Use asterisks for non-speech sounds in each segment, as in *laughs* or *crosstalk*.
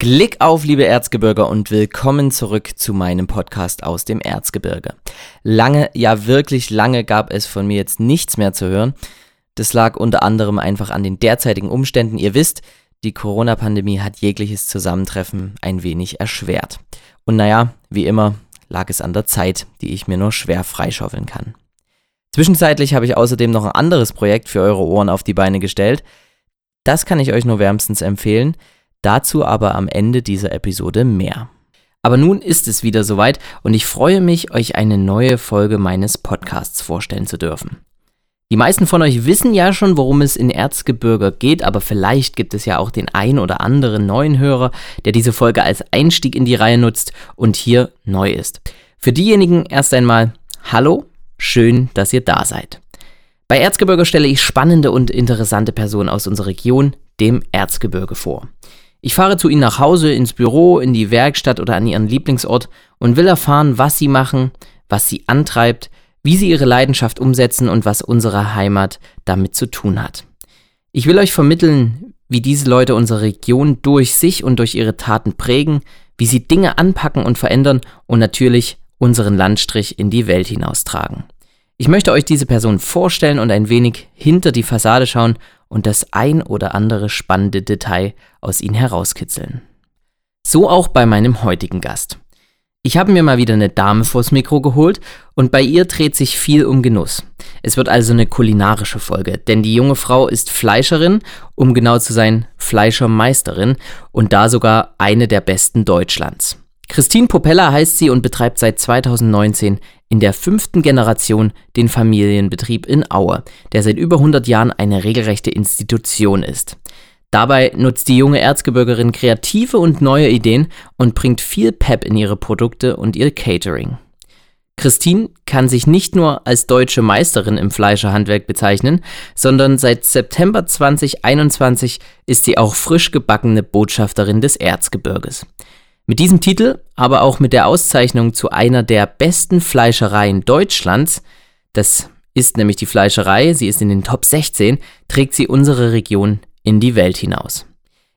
Glück auf, liebe Erzgebirger, und willkommen zurück zu meinem Podcast aus dem Erzgebirge. Lange, ja wirklich lange gab es von mir jetzt nichts mehr zu hören. Das lag unter anderem einfach an den derzeitigen Umständen. Ihr wisst, die Corona-Pandemie hat jegliches Zusammentreffen ein wenig erschwert. Und naja, wie immer lag es an der Zeit, die ich mir nur schwer freischaufeln kann. Zwischenzeitlich habe ich außerdem noch ein anderes Projekt für eure Ohren auf die Beine gestellt. Das kann ich euch nur wärmstens empfehlen. Dazu aber am Ende dieser Episode mehr. Aber nun ist es wieder soweit und ich freue mich, euch eine neue Folge meines Podcasts vorstellen zu dürfen. Die meisten von euch wissen ja schon, worum es in Erzgebirge geht, aber vielleicht gibt es ja auch den ein oder anderen neuen Hörer, der diese Folge als Einstieg in die Reihe nutzt und hier neu ist. Für diejenigen erst einmal Hallo, schön, dass ihr da seid. Bei Erzgebirge stelle ich spannende und interessante Personen aus unserer Region, dem Erzgebirge, vor. Ich fahre zu ihnen nach Hause, ins Büro, in die Werkstatt oder an ihren Lieblingsort und will erfahren, was sie machen, was sie antreibt, wie sie ihre Leidenschaft umsetzen und was unsere Heimat damit zu tun hat. Ich will euch vermitteln, wie diese Leute unsere Region durch sich und durch ihre Taten prägen, wie sie Dinge anpacken und verändern und natürlich unseren Landstrich in die Welt hinaustragen. Ich möchte euch diese Person vorstellen und ein wenig hinter die Fassade schauen und das ein oder andere spannende Detail aus ihnen herauskitzeln. So auch bei meinem heutigen Gast. Ich habe mir mal wieder eine Dame vors Mikro geholt und bei ihr dreht sich viel um Genuss. Es wird also eine kulinarische Folge, denn die junge Frau ist Fleischerin, um genau zu sein, Fleischermeisterin und da sogar eine der besten Deutschlands. Christine Popella heißt sie und betreibt seit 2019 in der fünften Generation den Familienbetrieb in Aue, der seit über 100 Jahren eine regelrechte Institution ist. Dabei nutzt die junge Erzgebirgerin kreative und neue Ideen und bringt viel Pep in ihre Produkte und ihr Catering. Christine kann sich nicht nur als deutsche Meisterin im Fleischerhandwerk bezeichnen, sondern seit September 2021 ist sie auch frisch gebackene Botschafterin des Erzgebirges. Mit diesem Titel, aber auch mit der Auszeichnung zu einer der besten Fleischereien Deutschlands, das ist nämlich die Fleischerei, sie ist in den Top 16, trägt sie unsere Region in die Welt hinaus.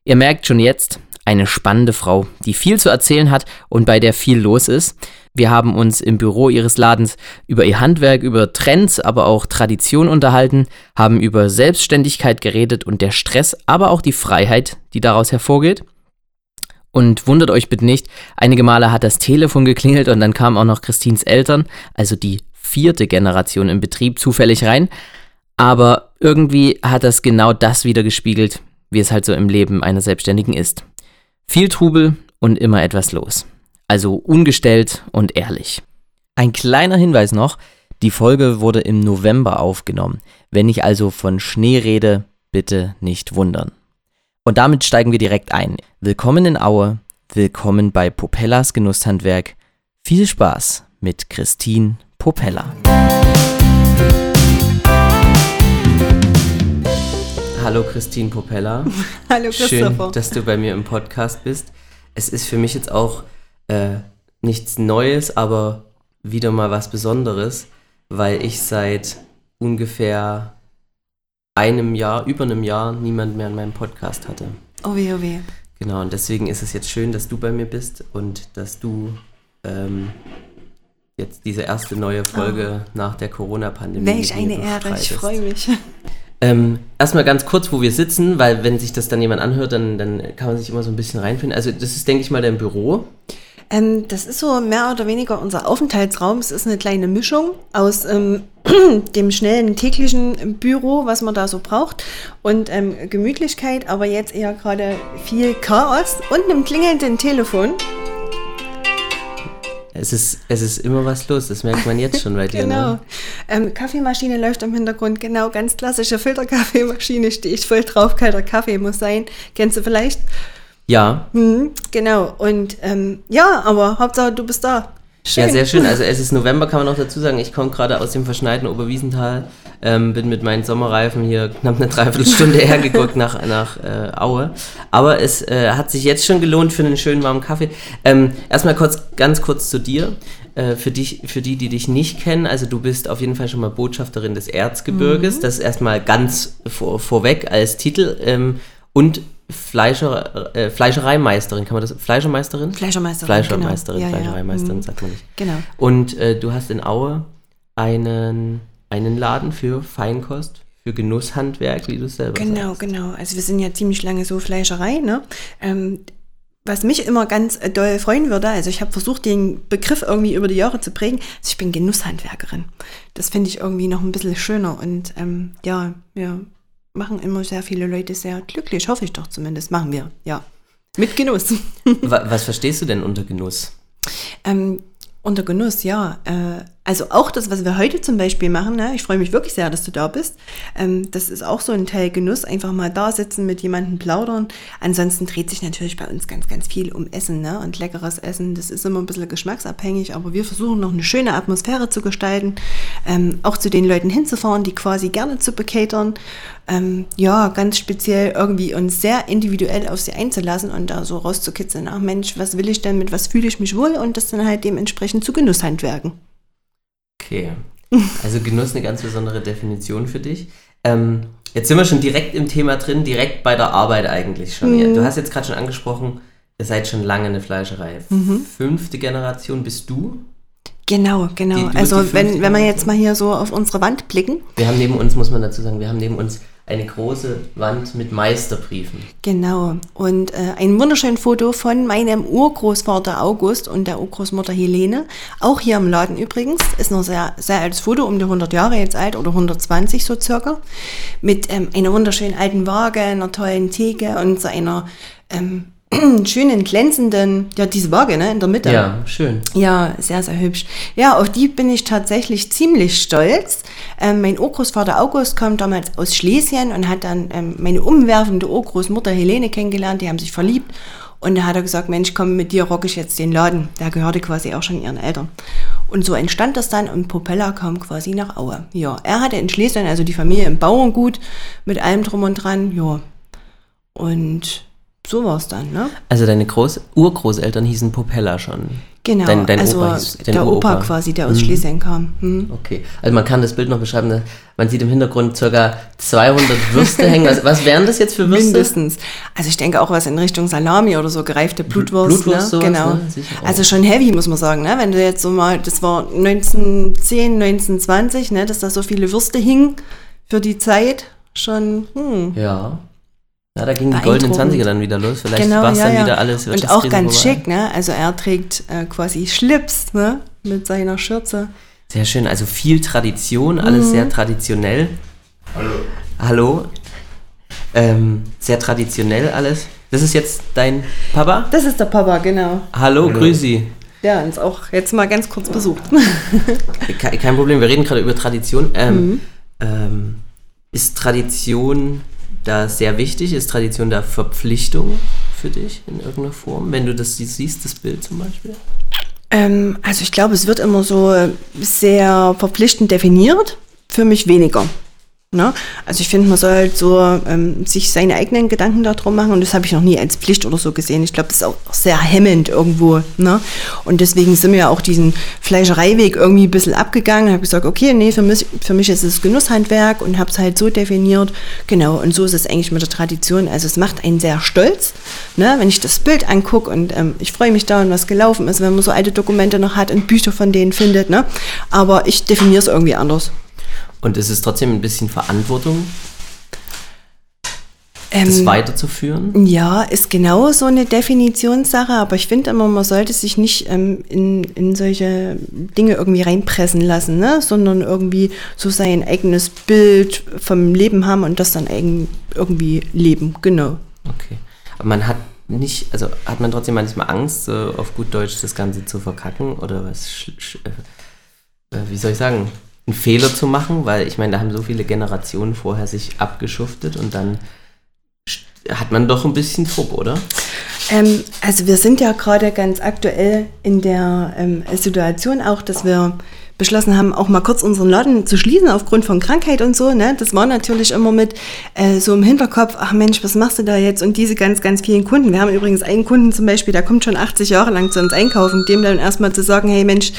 Ihr merkt schon jetzt, eine spannende Frau, die viel zu erzählen hat und bei der viel los ist. Wir haben uns im Büro ihres Ladens über ihr Handwerk, über Trends, aber auch Tradition unterhalten, haben über Selbstständigkeit geredet und der Stress, aber auch die Freiheit, die daraus hervorgeht. Und wundert euch bitte nicht, einige Male hat das Telefon geklingelt und dann kamen auch noch Christins Eltern, also die vierte Generation im Betrieb, zufällig rein. Aber irgendwie hat das genau das wieder gespiegelt, wie es halt so im Leben einer Selbstständigen ist. Viel Trubel und immer etwas los. Also ungestellt und ehrlich. Ein kleiner Hinweis noch, die Folge wurde im November aufgenommen. Wenn ich also von Schnee rede, bitte nicht wundern. Und damit steigen wir direkt ein. Willkommen in Aue, willkommen bei Popellas Genusshandwerk. Viel Spaß mit Christine Popella. Hallo Christine Popella. *laughs* Hallo Christopher. Schön, dass du bei mir im Podcast bist. Es ist für mich jetzt auch äh, nichts Neues, aber wieder mal was Besonderes, weil ich seit ungefähr einem Jahr, über einem Jahr niemand mehr in meinem Podcast hatte. Oh weh, oh weh. Genau, und deswegen ist es jetzt schön, dass du bei mir bist und dass du ähm, jetzt diese erste neue Folge oh. nach der Corona-Pandemie. Welch eine Ehre, ich freue mich. Ähm, erstmal ganz kurz, wo wir sitzen, weil wenn sich das dann jemand anhört, dann, dann kann man sich immer so ein bisschen reinfinden. Also das ist, denke ich mal, dein Büro. Ähm, das ist so mehr oder weniger unser Aufenthaltsraum. Es ist eine kleine Mischung aus ähm, *clears throat* dem schnellen täglichen Büro, was man da so braucht, und ähm, Gemütlichkeit, aber jetzt eher gerade viel Chaos und einem klingelnden Telefon. Es ist, es ist immer was los, das merkt man jetzt schon bei *laughs* dir. genau. Ne? Ähm, Kaffeemaschine läuft im Hintergrund, genau, ganz klassische Filterkaffeemaschine, stehe ich voll drauf, kalter Kaffee muss sein. Kennst du vielleicht? Ja. Mhm, genau, und ähm, ja, aber Hauptsache du bist da. Schön. Ja, sehr schön. Also es ist November, kann man noch dazu sagen. Ich komme gerade aus dem verschneiten Oberwiesental, ähm, bin mit meinen Sommerreifen hier knapp eine Dreiviertelstunde *laughs* hergeguckt nach, nach äh, Aue. Aber es äh, hat sich jetzt schon gelohnt für einen schönen warmen Kaffee. Ähm, erstmal kurz, ganz kurz zu dir. Äh, für, dich, für die, die dich nicht kennen, also du bist auf jeden Fall schon mal Botschafterin des Erzgebirges. Mhm. Das ist erstmal ganz vor, vorweg als Titel. Ähm, und Fleischer, äh, Fleischereimeisterin, kann man das? Fleischermeisterin? Fleischermeisterin. Fleischermeisterin, genau. Ja, ja. Fleischereimeisterin, Mhm. sagt man nicht. Genau. Und äh, du hast in Aue einen, einen Laden für Feinkost, für Genusshandwerk, wie du es selber Genau, sagst. genau. Also wir sind ja ziemlich lange so Fleischerei, ne? Ähm, was mich immer ganz äh, doll freuen würde, also ich habe versucht, den Begriff irgendwie über die Jahre zu prägen. Also ich bin Genusshandwerkerin. Das finde ich irgendwie noch ein bisschen schöner und ähm, ja, wir machen immer sehr viele Leute sehr glücklich, hoffe ich doch zumindest. Machen wir, ja. Mit Genuss. Wa- Was verstehst du denn unter Genuss? Ähm, unter Genuss, ja. Äh, also auch das, was wir heute zum Beispiel machen, ne? ich freue mich wirklich sehr, dass du da bist. Ähm, das ist auch so ein Teil Genuss, einfach mal da sitzen, mit jemandem plaudern. Ansonsten dreht sich natürlich bei uns ganz, ganz viel um Essen ne? und leckeres Essen. Das ist immer ein bisschen geschmacksabhängig, aber wir versuchen noch eine schöne Atmosphäre zu gestalten, ähm, auch zu den Leuten hinzufahren, die quasi gerne zu bekatern. Ähm, ja, ganz speziell irgendwie uns sehr individuell auf sie einzulassen und da so rauszukitzeln, ach Mensch, was will ich denn, mit was fühle ich mich wohl und das dann halt dementsprechend zu Genusshandwerken. Okay. Also Genuss eine ganz besondere Definition für dich. Ähm, jetzt sind wir schon direkt im Thema drin, direkt bei der Arbeit eigentlich schon. Ja, Du hast jetzt gerade schon angesprochen, ihr seid schon lange eine Fleischerei. Fünfte Generation bist du. Genau, genau. die also wenn, wenn wir jetzt mal hier so auf unsere Wand blicken, Wir haben neben uns, muss man dazu sagen, wir haben neben uns eine große Wand mit Meisterbriefen. genau, und äh, ein wunderschönes Foto von meinem Urgroßvater August und der Urgroßmutter Helene, auch hier im Laden übrigens, ist noch sehr, sehr altes Foto, um die 100 Jahre jetzt alt oder 120 so circa, mit ähm, einer wunderschönen alten Waage, einer tollen Theke und so einer ähm, *clears throat* schönen glänzenden, ja diese Waage ne, in der Mitte. Ja, schön. Ja, sehr, sehr hübsch. Ja, auf die bin ich tatsächlich ziemlich stolz. Ähm, mein Urgroßvater August kam damals aus Schlesien und hat dann ähm, meine umwerfende Urgroßmutter Helene kennengelernt. Die haben sich verliebt. Und da hat er gesagt, Mensch, komm, mit dir rocke ich jetzt den Laden. Der gehörte quasi auch schon ihren Eltern. Und so entstand das dann und Propeller kam quasi nach Aue. Ja, er hatte in Schlesien, also die Familie im Bauerngut mit allem drum und dran. Ja, und so war es dann, ne? Also deine Groß Urgroßeltern hießen Propeller schon. Genau, Dein, dein also Opa hieß, der Opa Uropa. quasi, der aus Schlesien kam. Hm. Okay, also man kann das Bild noch beschreiben. Man sieht im Hintergrund ca. 200 Würste hängen. Was, was wären das jetzt für Würste? Mindestens. Also ich denke auch was in Richtung Salami oder so gereifte Blutwurst. Blutwurst, ne? sowas, genau. ne? Also schon heavy, muss man sagen. Ne? Wenn du jetzt so mal, das war 1910, 1920, ne? dass da so viele Würste hingen für die Zeit. Schon, hm. Ja. Ja, da gingen die goldenen Beeindruckend. 20er dann wieder los. Vielleicht Genau, war es ja, dann ja. wieder alles Und auch ganz vorbei. schick, ne? Also er trägt äh, quasi Schlips, ne? Mit seiner Schürze. Sehr schön. Also viel Tradition, Mhm. alles sehr traditionell. Hallo. Hallo. Ähm, sehr traditionell alles. Das ist jetzt dein Papa? Das ist der Papa, genau. Hallo, grüß Sie. Der uns auch jetzt mal ganz kurz besucht. Ke- Kein Problem, wir reden gerade über Tradition. Ähm, Mhm. ähm, ist Tradition da sehr wichtig? Ist Tradition da Verpflichtung für dich in irgendeiner Form? Wenn du das sie- siehst, das Bild zum Beispiel? Ähm, also ich glaube, es wird immer so sehr verpflichtend definiert. Für mich weniger. Ne? Also ich finde, man soll halt so ähm, sich seine eigenen Gedanken darum machen und das habe ich noch nie als Pflicht oder so gesehen. Ich glaube, das ist auch sehr hemmend irgendwo. Ne? Und deswegen sind wir ja auch diesen Fleischereiweg irgendwie ein bisschen abgegangen. habe gesagt, okay, nee, für mich, für mich ist es Genusshandwerk und habe es halt so definiert. Genau, und so ist es eigentlich mit der Tradition. Also es macht einen sehr stolz, ne? wenn ich das Bild angucke und ähm, ich freue mich da, und was gelaufen ist, wenn man so alte Dokumente noch hat und Bücher von denen findet. Ne? Aber ich definiere es irgendwie anders. Und ist es trotzdem ein bisschen Verantwortung, Ähm, das weiterzuführen? Ja, ist genau so eine Definitionssache, aber ich finde immer, man sollte sich nicht ähm, in, in solche Dinge irgendwie reinpressen lassen, ne? sondern irgendwie so sein eigenes Bild vom Leben haben und das dann eigen, irgendwie leben, genau. Okay. Aber man hat nicht, also hat man trotzdem manchmal Angst, so auf gut Deutsch das Ganze zu verkacken oder was, äh, äh, wie soll ich sagen, einen Fehler zu machen, weil ich meine, da haben so viele Generationen vorher sich abgeschuftet und dann hat man doch ein bisschen Druck, oder? Ähm, also wir sind ja gerade ganz aktuell in der ähm, Situation auch, dass wir beschlossen haben, auch mal kurz unseren Laden zu schließen aufgrund von Krankheit und so. Ne? Das war natürlich immer mit äh, so im Hinterkopf, ach Mensch, was machst du da jetzt? Und diese ganz, ganz vielen Kunden. Wir haben übrigens einen Kunden zum Beispiel, der kommt schon 80 Jahre lang zu uns einkaufen, dem dann erstmal zu sagen, hey Mensch,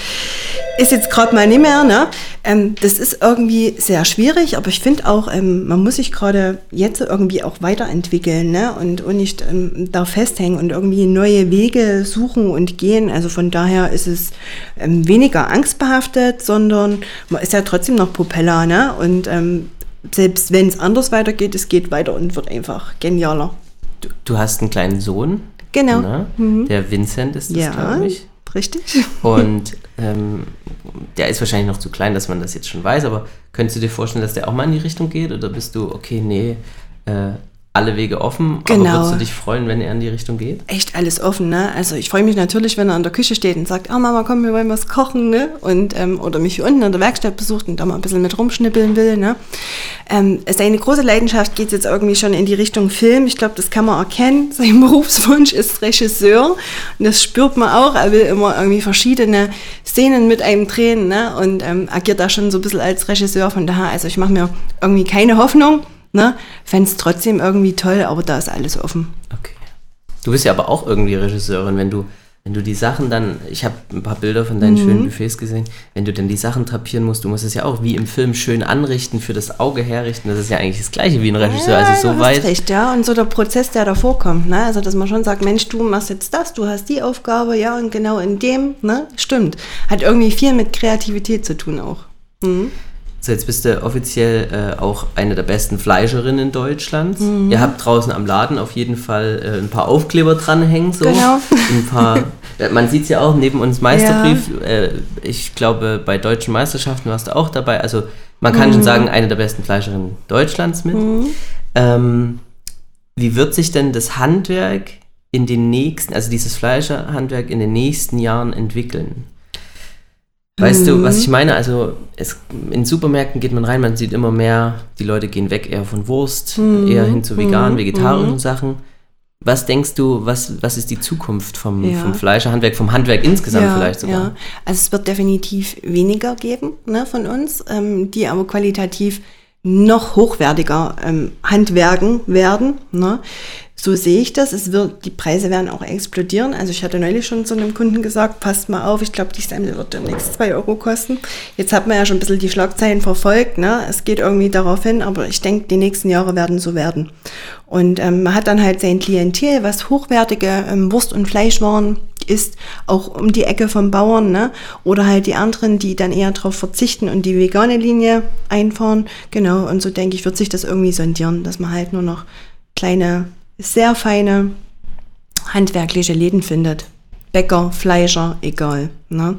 ist jetzt gerade mal nicht mehr, ne? Ähm, das ist irgendwie sehr schwierig, aber ich finde auch, ähm, man muss sich gerade jetzt irgendwie auch weiterentwickeln, ne? Und, und nicht ähm, da festhängen und irgendwie neue Wege suchen und gehen. Also von daher ist es ähm, weniger angstbehaftet, sondern man ist ja trotzdem noch Propeller, ne? Und ähm, selbst wenn es anders weitergeht, es geht weiter und wird einfach genialer. Du, du hast einen kleinen Sohn. Genau. Ne? Mhm. Der Vincent ist das, ja, glaube ich. Richtig. Und ähm, der ist wahrscheinlich noch zu klein, dass man das jetzt schon weiß, aber könntest du dir vorstellen, dass der auch mal in die Richtung geht? Oder bist du, okay, nee, äh, alle Wege offen, Genau. aber würdest du dich freuen, wenn er in die Richtung geht? echt alles offen, ne? Also ich freue mich natürlich, wenn er in der Küche steht und sagt, oh Mama, komm, wir wollen was kochen, ne? Und, ähm, oder mich hier unten in der Werkstatt besucht und da mal ein bisschen mit rumschnippeln will, ne? Ähm, seine große Leidenschaft geht jetzt irgendwie schon in die Richtung Film. Ich glaube, das kann man erkennen. *laughs* Sein Berufswunsch ist Regisseur und das spürt man auch. Er will immer irgendwie verschiedene Szenen mit einem drehen, ne? Und ähm, agiert da schon so ein bisschen als Regisseur. Von daher, also ich mache mir irgendwie keine Hoffnung, ne? Fände es trotzdem irgendwie toll, aber da ist alles offen. Okay. Du bist ja aber auch irgendwie Regisseurin, wenn du, wenn du die Sachen dann, ich habe ein paar Bilder von Mhm. deinen schönen Buffets gesehen, wenn du dann die Sachen drapieren musst, du musst es ja auch wie im Film schön anrichten, für das Auge herrichten. Das ist ja eigentlich das gleiche wie ein Regisseur. Ja, also so weit. recht, ja. Und so der Prozess, der davor kommt, ne? Also, dass man schon sagt, Mensch, du machst jetzt das, du hast die Aufgabe, ja, und genau in dem, ne? Stimmt. Hat irgendwie viel mit Kreativität zu tun auch. Mhm. So, jetzt bist du offiziell äh, auch eine der besten Fleischerinnen Deutschlands. Mhm. Ihr habt draußen am Laden auf jeden Fall äh, ein paar Aufkleber dranhängen. So. Genau. Ein paar, *laughs* äh, man sieht es ja auch neben uns Meisterbrief. Äh, ich glaube, bei deutschen Meisterschaften warst du auch dabei. Also man kann Mhm. schon sagen, eine der besten Fleischerinnen Deutschlands mit. Ähm, wie wird sich denn das Handwerk in den nächsten, also dieses Fleischerhandwerk in den nächsten Jahren entwickeln? Weißt du, was ich meine? Also es, in Supermärkten geht man rein, man sieht immer mehr, die Leute gehen weg eher von Wurst, eher hin zu veganen, vegetarischen Sachen. Was denkst du, was, was ist die Zukunft vom, Ja. vom Fleischerhandwerk, vom Handwerk insgesamt vielleicht sogar? Ja. Also es wird definitiv weniger geben ne, von uns, ähm, die aber qualitativ noch hochwertiger ähm, handwerken werden. Ne? So sehe ich das. Es wird, die Preise werden auch explodieren. Also ich hatte neulich schon zu einem Kunden gesagt, passt mal auf, ich glaube, die Semmel wird demnächst 2 Euro kosten. Jetzt hat man ja schon ein bisschen die Schlagzeilen verfolgt. Ne? Es geht irgendwie darauf hin, aber ich denke, die nächsten Jahre werden so werden. Und ähm, man hat dann halt sein Klientel, was hochwertige ähm, Wurst- und Fleischwaren ist, auch um die Ecke vom Bauern, ne? Oder halt die anderen, die dann eher darauf verzichten und die vegane Linie einfahren. Genau, und so denke ich, wird sich das irgendwie sondieren, dass man halt nur noch kleine, sehr feine handwerkliche Läden findet. Bäcker, Fleischer, egal. Ne?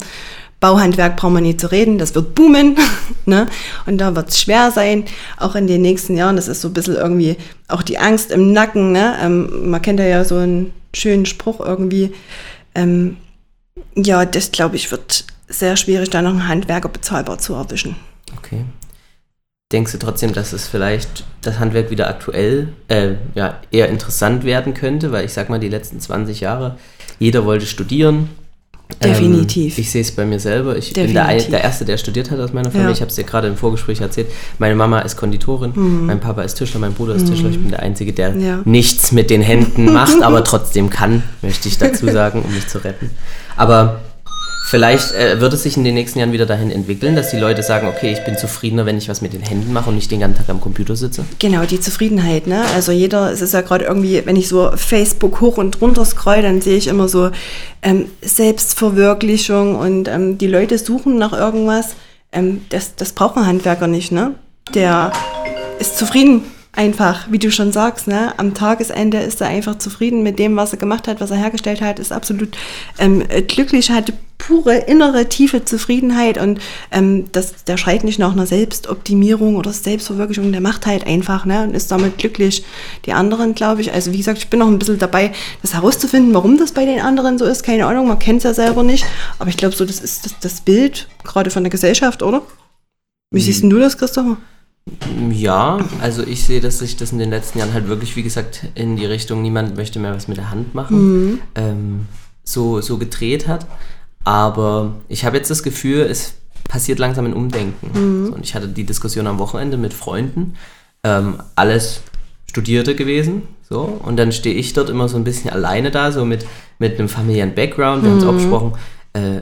Bauhandwerk brauchen wir nicht zu reden, das wird boomen. *laughs* ne? Und da wird es schwer sein, auch in den nächsten Jahren. Das ist so ein bisschen irgendwie auch die Angst im Nacken. Ne? Ähm, man kennt ja, ja so einen schönen Spruch irgendwie. Ähm, ja, das glaube ich wird sehr schwierig, da noch einen Handwerker bezahlbar zu erwischen. Okay. Denkst du trotzdem, dass es vielleicht das Handwerk wieder aktuell, äh, ja, eher interessant werden könnte? Weil ich sag mal, die letzten 20 Jahre, jeder wollte studieren. Definitiv. Ähm, ich sehe es bei mir selber. Ich bin der, ein, Definitiv. der Erste, der studiert hat aus meiner Familie. Ja. Ich habe es dir gerade im Vorgespräch erzählt. Meine Mama ist Konditorin, mein Papa ist Tischler, mein Bruder ist Tischler. Ich bin der Einzige, der Mhm. Ja. nichts mit den Händen *laughs* macht, aber trotzdem kann, möchte ich dazu sagen, um mich zu retten. Aber vielleicht äh, wird es sich in den nächsten Jahren wieder dahin entwickeln, dass die Leute sagen, okay, ich bin zufriedener, wenn ich was mit den Händen mache und nicht den ganzen Tag am Computer sitze. Genau, die Zufriedenheit, ne? Also jeder, es ist ja gerade irgendwie, wenn ich so Facebook hoch und runter scroll, dann sehe ich immer so ähm, Selbstverwirklichung und ähm, die Leute suchen nach irgendwas. Ähm, das, das braucht ein Handwerker nicht, ne? Der ist zufrieden einfach, wie du schon sagst, ne? Am Tagesende ist er einfach zufrieden mit dem, was er gemacht hat, was er hergestellt hat, ist absolut ähm, glücklich, hat pure innere tiefe Zufriedenheit und ähm, das, der schreit nicht nach einer Selbstoptimierung oder Selbstverwirklichung, der macht halt einfach ne? und ist damit glücklich. Die anderen, glaube ich, also wie gesagt, ich bin noch ein bisschen dabei, das herauszufinden, warum das bei den anderen so ist, keine Ahnung, man kennt es ja selber nicht, aber ich glaube so, das ist das, das Bild gerade von der Gesellschaft, oder? Wie siehst denn du das, Christopher? Ja, also ich sehe, dass sich das in den letzten Jahren halt wirklich, wie gesagt, in die Richtung, niemand möchte mehr was mit der Hand machen, ähm, so, so gedreht hat. Aber ich habe jetzt das Gefühl, es passiert langsam ein Umdenken. So, und ich hatte die Diskussion am Wochenende mit Freunden, ähm, alles Studierte gewesen, so, und dann stehe ich dort immer so ein bisschen alleine da, so mit, mit einem familiären Background, wir haben es auch besprochen, äh,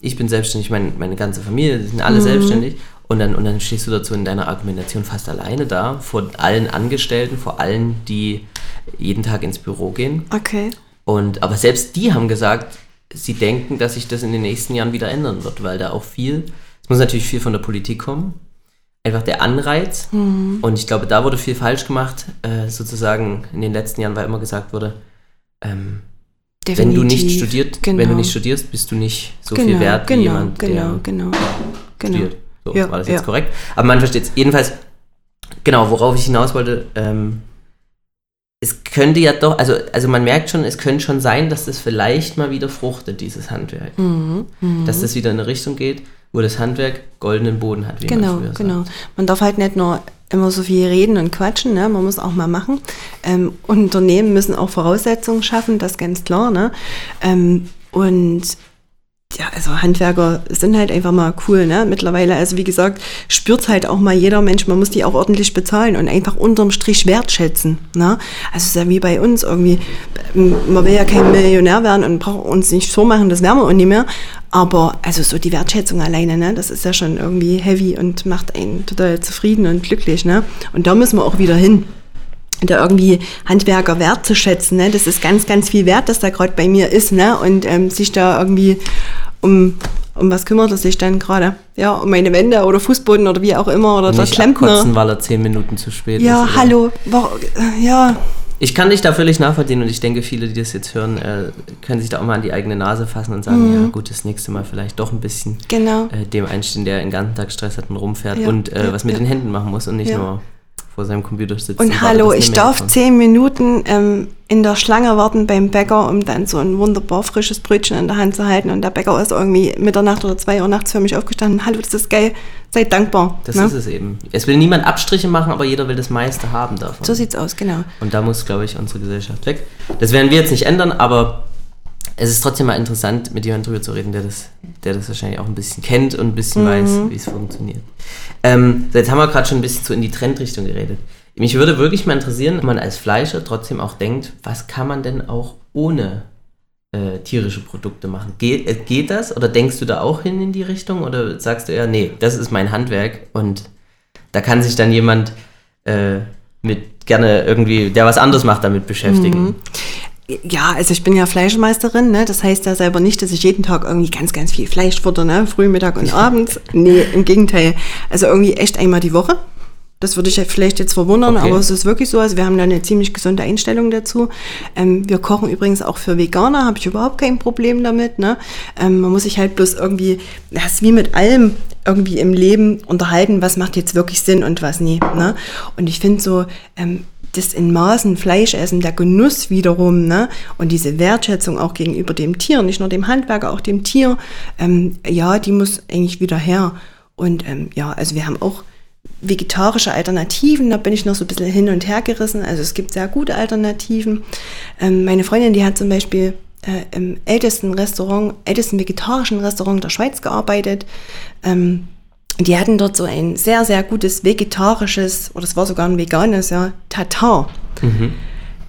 ich bin selbstständig, mein, meine ganze Familie, die sind alle Mhm. selbstständig. Und dann, und dann stehst du dazu in deiner Argumentation fast alleine da, vor allen Angestellten, vor allen, die jeden Tag ins Büro gehen. Okay. Und, aber selbst die haben gesagt, sie denken, dass sich das in den nächsten Jahren wieder ändern wird, weil da auch viel, es muss natürlich viel von der Politik kommen, einfach der Anreiz. Mhm. Und ich glaube, da wurde viel falsch gemacht, äh, sozusagen in den letzten Jahren, weil immer gesagt wurde, ähm, wenn du nicht studiert, genau. wenn du nicht studierst, bist du nicht so genau, viel wert genau, wie jemand, genau, der genau, genau. studiert. So, Ja, war das jetzt ja. korrekt? Aber man versteht es. Jedenfalls, genau, worauf ich hinaus wollte, ähm, es könnte ja doch, also, also man merkt schon, es könnte schon sein, dass das vielleicht mal wieder fruchtet, dieses Handwerk. Mhm. Mhm. Dass das wieder in eine Richtung geht, wo das Handwerk goldenen Boden hat, wie Genau, man früher genau. sagt. Man darf halt nicht nur immer so viel reden und quatschen, ne? man muss auch mal machen. Ähm, Unternehmen müssen auch Voraussetzungen schaffen, das ganz klar. Ne? Ähm, und ja, also Handwerker sind halt einfach mal cool, ne? Mittlerweile, also wie gesagt, spürt halt auch mal jeder Mensch, man muss die auch ordentlich bezahlen und einfach unterm Strich wertschätzen. Ne? Also es ist ja wie bei uns irgendwie, ähm, man will ja kein Millionär werden und braucht uns nicht so machen, das werden wir auch nicht mehr. Aber also so die Wertschätzung alleine, ne, das ist ja schon irgendwie heavy und macht einen total zufrieden und glücklich, ne? Und da müssen wir auch wieder hin da irgendwie Handwerker wertzuschätzen. Ne? Das ist ganz, ganz viel wert, dass da gerade bei mir ist. Ne? Und ähm, sich da irgendwie um, um was kümmert er sich dann gerade? Ja, um meine Wände oder Fußboden oder wie auch immer. Oder der Nicht Klempner. abkotzen, weil er zehn Minuten zu spät ist. Ja, hallo. Ja, Ich kann dich da völlig nachvollziehen und ich denke, viele, die das jetzt hören, äh, können sich da auch mal an die eigene Nase fassen und sagen, ja gut, das nächste Mal vielleicht doch ein bisschen genau. äh, dem einstehen, der den ganzen Tag Stress hat und rumfährt Ja, und äh, ja, was mit ja. den Händen machen muss und nicht Ja. nur vor seinem Computer sitzt. Und wartet, hallo, ich darf kommt. zehn Minuten ähm, in der Schlange warten beim Bäcker, um dann so ein wunderbar frisches Brötchen in der Hand zu halten. Und der Bäcker ist irgendwie Mitternacht oder zwei Uhr nachts für mich aufgestanden. Hallo, das ist geil. Seid dankbar. Das ne? ist es eben. Es will niemand Abstriche machen, aber jeder will das meiste haben davon. So sieht's aus, genau. Und da muss, glaube ich, unsere Gesellschaft weg. Das werden wir jetzt nicht ändern, aber es ist trotzdem mal interessant, mit jemandem drüber zu reden, der das, der das wahrscheinlich auch ein bisschen kennt und ein bisschen Mhm. weiß, wie es funktioniert. Ähm, jetzt haben wir gerade schon ein bisschen so in die Trendrichtung geredet. Mich würde wirklich mal interessieren, ob man als Fleischer trotzdem auch denkt, was kann man denn auch ohne äh, tierische Produkte machen? Geht, äh, geht das? Oder denkst du da auch hin in die Richtung? Oder sagst du eher, nee, das ist mein Handwerk und da kann sich dann jemand äh, mit gerne irgendwie, der was anderes macht, damit beschäftigen? Ja, also ich bin ja Fleischmeisterin, ne? Das heißt ja selber nicht, dass ich jeden Tag irgendwie ganz, ganz viel Fleisch futter, ne? Früh, Mittag und abends. Nee, im Gegenteil. Also irgendwie echt einmal die Woche. Das würde ich vielleicht jetzt verwundern, Okay. aber es ist wirklich so. Also wir haben da eine ziemlich gesunde Einstellung dazu. Ähm, wir kochen übrigens auch für Veganer, habe ich überhaupt kein Problem damit. Ne? Ähm, man muss sich halt bloß irgendwie, das ist wie mit allem irgendwie im Leben unterhalten, was macht jetzt wirklich Sinn und was nie. Ne? Und ich finde so, ähm, das in Maßen Fleisch essen, der Genuss wiederum, ne? Und diese Wertschätzung auch gegenüber dem Tier, nicht nur dem Handwerker, auch dem Tier, ähm, ja, die muss eigentlich wieder her. Und ähm, ja, also wir haben auch vegetarische Alternativen, da bin ich noch so ein bisschen hin und her gerissen. Also es gibt sehr gute Alternativen. Ähm, meine Freundin, die hat zum Beispiel äh, im ältesten Restaurant, ältesten vegetarischen Restaurant der Schweiz gearbeitet. Ähm, die hatten dort so ein sehr, sehr gutes vegetarisches, oder es war sogar ein veganes, ja, Tatar.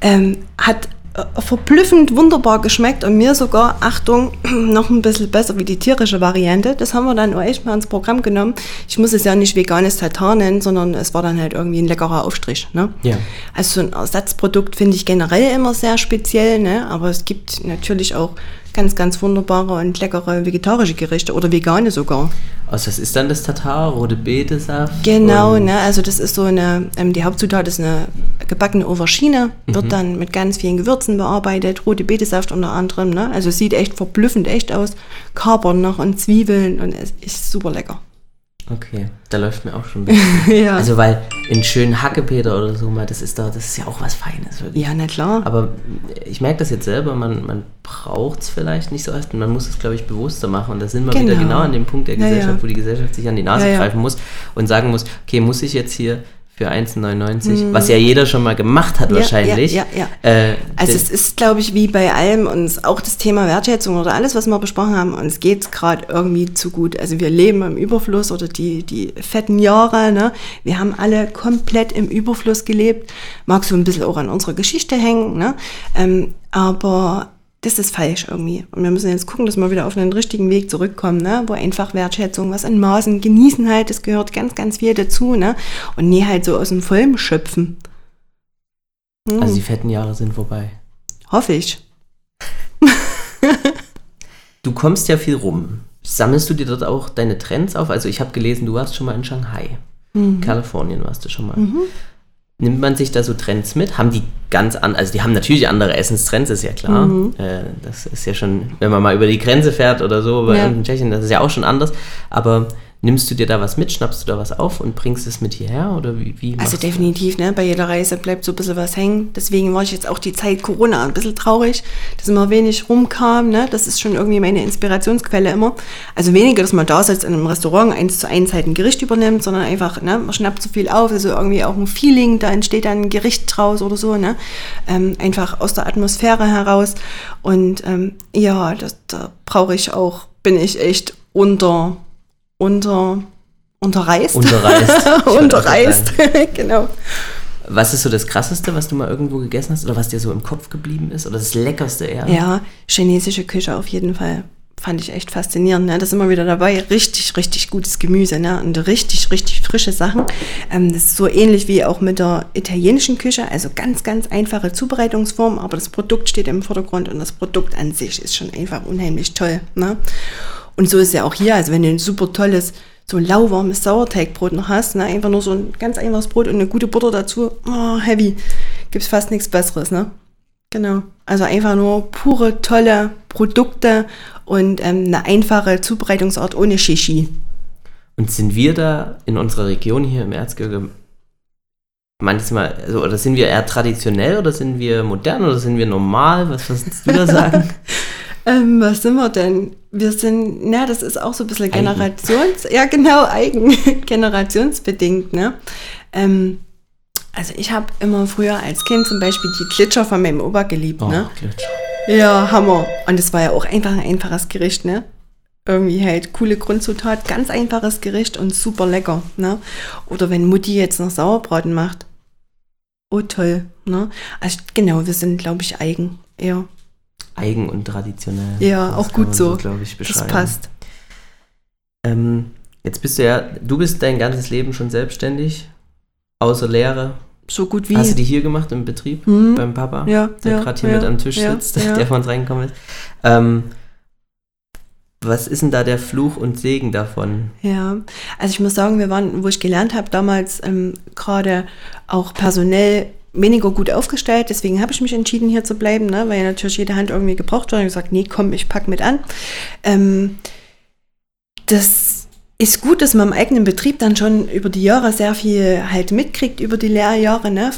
Ähm, hat äh, verblüffend wunderbar geschmeckt und mir sogar, Achtung, *clears throat* noch ein bisschen besser wie die tierische Variante. Das haben wir dann auch echt mal ins Programm genommen. Ich muss es ja nicht veganes Tatar nennen, sondern es war dann halt irgendwie ein leckerer Aufstrich. Ne? Ja. Also so ein Ersatzprodukt finde ich generell immer sehr speziell, ne? aber es gibt natürlich auch ganz, ganz wunderbare und leckere vegetarische Gerichte oder vegane sogar. Also was ist dann das Tatar? Rote Betesaft? Genau, ne? also das ist so eine, ähm, die Hauptzutat ist eine gebackene Aubergine, wird dann mit ganz vielen Gewürzen bearbeitet, rote Betesaft unter anderem, ne? also es sieht echt verblüffend echt aus, Kapern noch und Zwiebeln und es ist super lecker. Okay, da läuft mir auch schon ein bisschen. *laughs* Ja. Also weil in schönen Hackepeter oder so mal, das ist da, das ist ja auch was Feines, wirklich. Ja, na klar. Aber ich merke das jetzt selber, man, man braucht es vielleicht nicht so oft und man muss es, glaube ich, bewusster machen. Und da sind wir wieder Genau. genau an dem Punkt der Ja, Gesellschaft, ja. wo die Gesellschaft sich an die Nase Ja, ja. greifen muss und sagen muss, okay, muss ich jetzt hier für 1,99, was ja jeder schon mal gemacht hat Mhm. Ja, wahrscheinlich. ja, ja, Äh, Also es ist, glaube ich, wie bei allem uns auch das Thema Wertschätzung oder alles, was wir besprochen haben, uns geht gerade irgendwie zu gut. Also wir leben im Überfluss oder die, die fetten Jahre, ne? Wir haben alle komplett im Überfluss gelebt. Mag so ein bisschen auch an unserer Geschichte hängen, ne? Ähm, aber das ist falsch irgendwie. Und wir müssen jetzt gucken, dass wir wieder auf einen richtigen Weg zurückkommen, ne? wo einfach Wertschätzung, was an Maßen genießen halt, das gehört ganz, ganz viel dazu. Ne? Und nie halt so aus dem Vollen schöpfen. Hm. Also die fetten Jahre sind vorbei. Hoffe ich. *laughs* du kommst ja viel rum. Sammelst du dir dort auch deine Trends auf? Also ich habe gelesen, du warst schon mal in Shanghai. Mhm. Kalifornien warst du schon mal. Mhm. Nimmt man sich da so Trends mit? Haben die ganz an, also die haben natürlich andere Essenstrends, ist ja klar. Mhm. Äh, das ist ja schon, wenn man mal über die Grenze fährt oder so, bei ja. in Tschechien, das ist ja auch schon anders. Aber Nimmst du dir da was mit, schnappst du da was auf und bringst es mit hierher? Oder wie, wie also definitiv, ne? bei jeder Reise bleibt so ein bisschen was hängen. Deswegen war ich jetzt auch die Zeit Corona ein bisschen traurig, dass immer wenig rumkam. Ne? Das ist schon irgendwie meine Inspirationsquelle immer. Also weniger, dass man da sitzt in einem Restaurant, eins zu eins halt ein Gericht übernimmt, sondern einfach, ne? man schnappt so viel auf, also irgendwie auch ein Feeling, da entsteht dann ein Gericht draus oder so. Ne? Ähm, einfach aus der Atmosphäre heraus. Und ähm, ja, das, da brauche ich auch, bin ich echt unter unter, unterreist. Unterreist. *laughs* unterreist, *laughs* genau. Was ist so das Krasseste, was du mal irgendwo gegessen hast oder was dir so im Kopf geblieben ist? Oder das Leckerste eher? Ja, chinesische Küche auf jeden Fall. Fand ich echt faszinierend. Ne? Das ist immer wieder dabei. Richtig, richtig gutes Gemüse ne? und richtig, richtig frische Sachen. Ähm, das ist so ähnlich wie auch mit der italienischen Küche. Also ganz, ganz einfache Zubereitungsform, aber das Produkt steht im Vordergrund und das Produkt an sich ist schon einfach unheimlich toll. Ne? Und so ist es ja auch hier. Also wenn du ein super tolles, so lauwarmes Sauerteigbrot noch hast, ne? einfach nur so ein ganz einfaches Brot und eine gute Butter dazu, oh, heavy, gibt's fast nichts Besseres, ne? Genau. Also einfach nur pure, tolle Produkte und ähm, eine einfache Zubereitungsart ohne Shishi. Und sind wir da in unserer Region hier im Erzgebirge manchmal, also, oder sind wir eher traditionell oder sind wir modern oder sind wir normal? Was würdest du da sagen? *laughs* ähm, was sind wir denn? wir sind, na, das ist auch so ein bisschen Generations, eigen. ja genau, eigen, *laughs* generationsbedingt, ne? Ähm, also ich habe immer früher als Kind zum Beispiel die Glitscher von meinem Opa geliebt, oh, ne? Glitscher. Ja, Hammer. Und es war ja auch einfach ein einfaches Gericht, ne? Irgendwie halt coole Grundzutat, ganz einfaches Gericht und super lecker, ne? Oder wenn Mutti jetzt noch Sauerbraten macht. Oh toll, ne? Also genau, wir sind, glaube ich, eigen, ja eigen und traditionell. Ja, das auch gut so, glaube ich, beschreiben. Das passt. Ähm, jetzt bist du ja, du bist dein ganzes Leben schon selbstständig, außer Lehre. So gut wie. Hast du die hier gemacht im Betrieb mhm. beim Papa, ja, der ja, gerade hier ja, mit am Tisch sitzt, *laughs* der von uns reingekommen ist? Ähm, was ist denn da der Fluch und Segen davon? Ja, also ich muss sagen, wir waren, wo ich gelernt habe, damals ähm, gerade auch personell weniger gut aufgestellt. Deswegen habe ich mich entschieden, hier zu bleiben, ne? weil natürlich jede Hand irgendwie gebraucht wird. Ich gesagt, nee, komm, ich pack mit an. Ähm, das ist gut, dass man im eigenen Betrieb dann schon über die Jahre sehr viel halt mitkriegt, über die Lehrjahre, ne?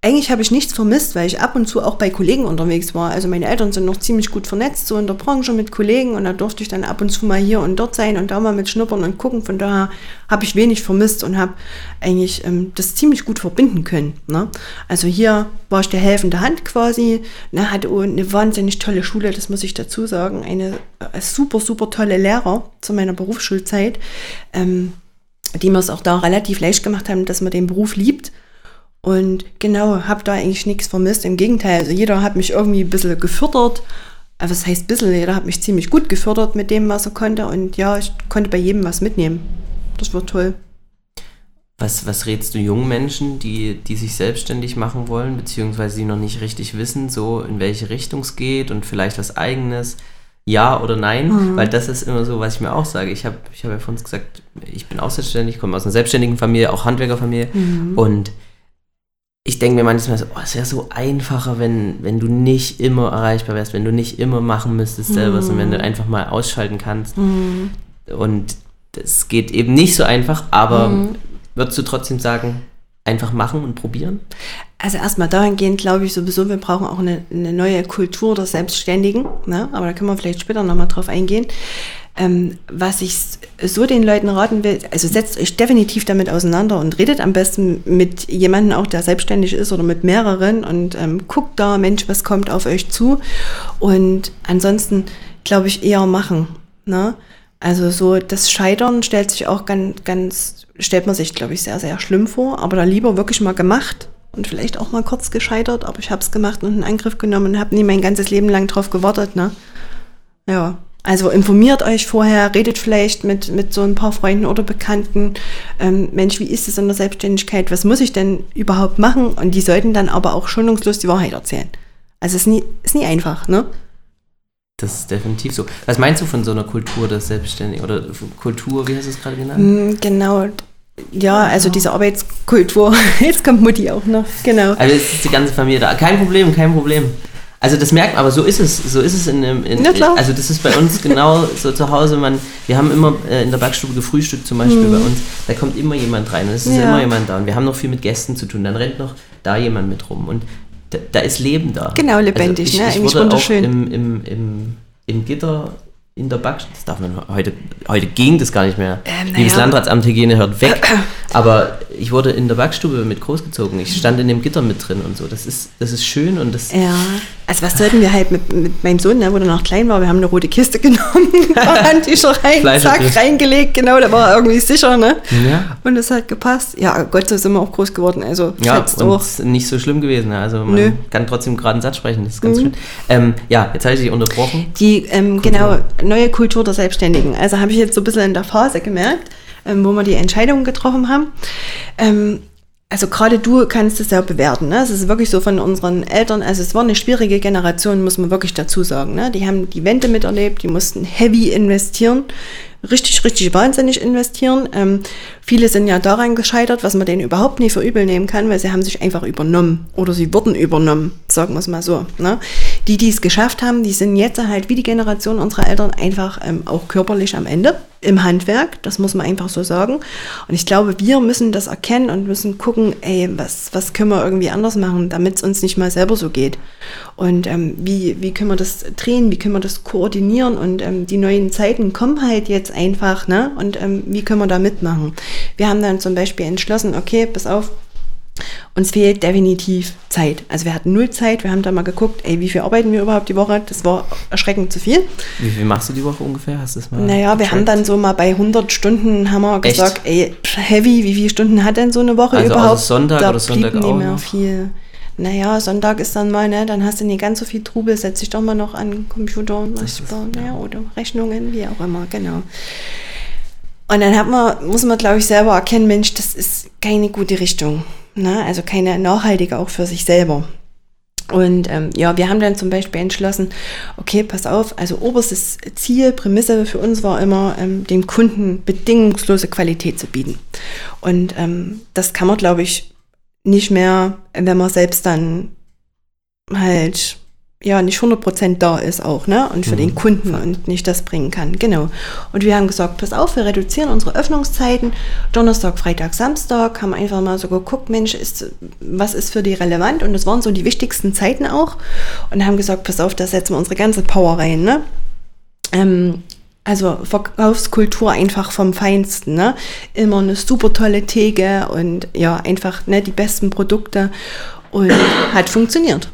Eigentlich habe ich nichts vermisst, weil ich ab und zu auch bei Kollegen unterwegs war. Also meine Eltern sind noch ziemlich gut vernetzt, so in der Branche mit Kollegen und da durfte ich dann ab und zu mal hier und dort sein und da mal mit schnuppern und gucken. Von daher habe ich wenig vermisst und habe eigentlich ähm, das ziemlich gut verbinden können. Ne? Also hier war ich der helfende Hand quasi, ne, hatte eine wahnsinnig tolle Schule, das muss ich dazu sagen, eine äh, super, super tolle Lehrer zu meiner Berufsschulzeit, ähm, die mir es auch da relativ leicht gemacht haben, dass man den Beruf liebt und genau, habe da eigentlich nichts vermisst. Im Gegenteil, also jeder hat mich irgendwie ein bisschen gefördert. Also was heißt ein bisschen? Jeder hat mich ziemlich gut gefördert mit dem, was er konnte. Und ja, ich konnte bei jedem was mitnehmen. Das war toll. Was, was rätst du jungen Menschen, die, die sich selbstständig machen wollen, beziehungsweise die noch nicht richtig wissen, so in welche Richtung es geht und vielleicht was eigenes? Ja oder nein? Mhm. Weil das ist immer so, was ich mir auch sage. Ich habe ich hab ja von uns gesagt, ich bin auch selbstständig, komme aus einer selbstständigen Familie, auch Handwerkerfamilie. Mhm. Und ich denke mir manchmal so, oh, es wäre so einfacher, wenn, wenn du nicht immer erreichbar wärst, wenn du nicht immer machen müsstest selber, mhm. sondern wenn du einfach mal ausschalten kannst. Mhm. Und das geht eben nicht so einfach, aber mhm. würdest du trotzdem sagen, einfach machen und probieren? Also erstmal dahingehend glaube ich sowieso, wir brauchen auch eine, eine neue Kultur der Selbstständigen, ne? aber da können wir vielleicht später nochmal drauf eingehen. Ähm, was ich so den Leuten raten will, also setzt euch definitiv damit auseinander und redet am besten mit jemandem auch, der selbstständig ist oder mit mehreren und ähm, guckt da, Mensch, was kommt auf euch zu. Und ansonsten glaube ich eher machen. Ne? Also so das Scheitern stellt sich auch ganz, ganz, stellt man sich, glaube ich, sehr, sehr schlimm vor, aber da lieber wirklich mal gemacht und vielleicht auch mal kurz gescheitert, aber ich habe es gemacht und einen Angriff genommen und habe nie mein ganzes Leben lang drauf gewartet. Ne? Ja, also informiert euch vorher, redet vielleicht mit, mit so ein paar Freunden oder Bekannten. Ähm, Mensch, wie ist es in der Selbstständigkeit? Was muss ich denn überhaupt machen? Und die sollten dann aber auch schonungslos die Wahrheit erzählen. Also es ist nie, ist nie einfach, ne? Das ist definitiv so. Was meinst du von so einer Kultur des Selbstständigen oder Kultur, wie hast du es gerade genannt? Mm, genau. Ja, also diese Arbeitskultur. *laughs* Jetzt kommt Mutti auch noch, genau. Also es ist die ganze Familie da. Kein Problem, kein Problem. Also das merkt man, aber so ist es. So ist es in, in, in Also das ist bei uns genau *laughs* so zu Hause. Man, wir haben immer äh, in der Backstube gefrühstückt zum Beispiel mhm. bei uns. Da kommt immer jemand rein und es ist ja. immer jemand da. Und wir haben noch viel mit Gästen zu tun. Dann rennt noch da jemand mit rum. Und da, da ist Leben da. Genau, lebendig, also ich, ne? Ich Eigentlich wurde wunderschön. Auch im, im, im, im Gitter in der Backstube, das darf man heute, heute ging das gar nicht mehr. Ähm, Liebes ja. Landratsamt Hygiene hört weg. *coughs* Aber ich wurde in der Backstube mit großgezogen. Ich stand in dem Gitter mit drin und so. Das ist, das ist schön und das. Ja, also was sollten wir halt mit, mit meinem Sohn, ne, wo er noch klein war, wir haben eine rote Kiste *laughs* genommen, *laughs* Handtücher rein, zack, reingelegt, genau, da war er irgendwie sicher, ne? Ja. Und es hat gepasst. Ja, Gott sei Dank sind wir auch groß geworden. Also ja, und nicht so schlimm gewesen. Ne? Also man Nö. kann trotzdem gerade einen Satz sprechen, das ist ganz mhm. schön. Ähm, ja, jetzt habe ich dich unterbrochen. Die, ähm, genau, neue Kultur der Selbstständigen. Also habe ich jetzt so ein bisschen in der Phase gemerkt, ähm, wo wir die Entscheidungen getroffen haben. Ähm, also gerade du kannst es ja bewerten. Ne? Es ist wirklich so von unseren Eltern, also es war eine schwierige Generation, muss man wirklich dazu sagen. Ne? Die haben die Wende miterlebt, die mussten heavy investieren richtig, richtig wahnsinnig investieren. Ähm, viele sind ja daran gescheitert, was man denen überhaupt nicht für übel nehmen kann, weil sie haben sich einfach übernommen oder sie wurden übernommen, sagen wir es mal so. Ne? Die, die es geschafft haben, die sind jetzt halt wie die Generation unserer Eltern einfach ähm, auch körperlich am Ende im Handwerk, das muss man einfach so sagen. Und ich glaube, wir müssen das erkennen und müssen gucken, ey, was, was können wir irgendwie anders machen, damit es uns nicht mal selber so geht. Und ähm, wie, wie können wir das drehen, wie können wir das koordinieren und ähm, die neuen Zeiten kommen halt jetzt einfach, ne? Und ähm, wie können wir da mitmachen? Wir haben dann zum Beispiel entschlossen, okay, pass auf, uns fehlt definitiv Zeit. Also wir hatten null Zeit. Wir haben da mal geguckt, ey, wie viel arbeiten wir überhaupt die Woche? Das war erschreckend zu viel. Wie viel machst du die Woche ungefähr? Hast du das mal Naja, wir haben dann so mal bei 100 Stunden haben wir gesagt, ey, heavy, wie viele Stunden hat denn so eine Woche also überhaupt? Sonntag da oder Sonntag auch? nicht mehr viel. Naja, Sonntag ist dann mal, ne, dann hast du nicht ganz so viel Trubel, setz dich doch mal noch an den Computer und was bauen, ja. oder Rechnungen, wie auch immer, genau. Und dann hat man, muss man, glaube ich, selber erkennen, Mensch, das ist keine gute Richtung. Ne? Also keine nachhaltige auch für sich selber. Und ähm, ja, wir haben dann zum Beispiel entschlossen, okay, pass auf, also oberstes Ziel, Prämisse für uns war immer, ähm, dem Kunden bedingungslose Qualität zu bieten. Und ähm, das kann man, glaube ich, nicht mehr, wenn man selbst dann halt ja nicht 100% da ist auch, ne? Und für mhm. den Kunden und nicht das bringen kann. Genau. Und wir haben gesagt, pass auf, wir reduzieren unsere Öffnungszeiten. Donnerstag, Freitag, Samstag haben einfach mal so geguckt, Mensch, ist, was ist für die relevant? Und das waren so die wichtigsten Zeiten auch. Und haben gesagt, pass auf, da setzen wir unsere ganze Power rein, ne? Ähm, also Verkaufskultur einfach vom Feinsten, ne? Immer eine super tolle Theke und ja, einfach ne, die besten Produkte und hat funktioniert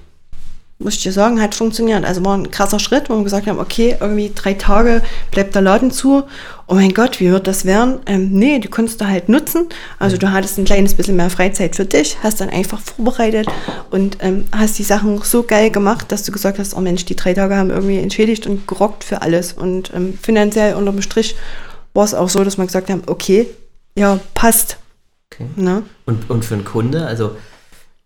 muss ich dir sagen, hat funktioniert. Also war ein krasser Schritt, wo wir gesagt haben, okay, irgendwie drei Tage bleibt der Laden zu. Oh mein Gott, wie wird das werden? Ähm, nee, die konntest du halt nutzen. Also du hattest ein kleines bisschen mehr Freizeit für dich, hast dann einfach vorbereitet und ähm, hast die Sachen so geil gemacht, dass du gesagt hast, oh Mensch, die drei Tage haben irgendwie entschädigt und gerockt für alles. Und ähm, finanziell unterm Strich war es auch so, dass wir gesagt haben, okay, ja, passt. Okay. Ne? Und, und für einen Kunde, also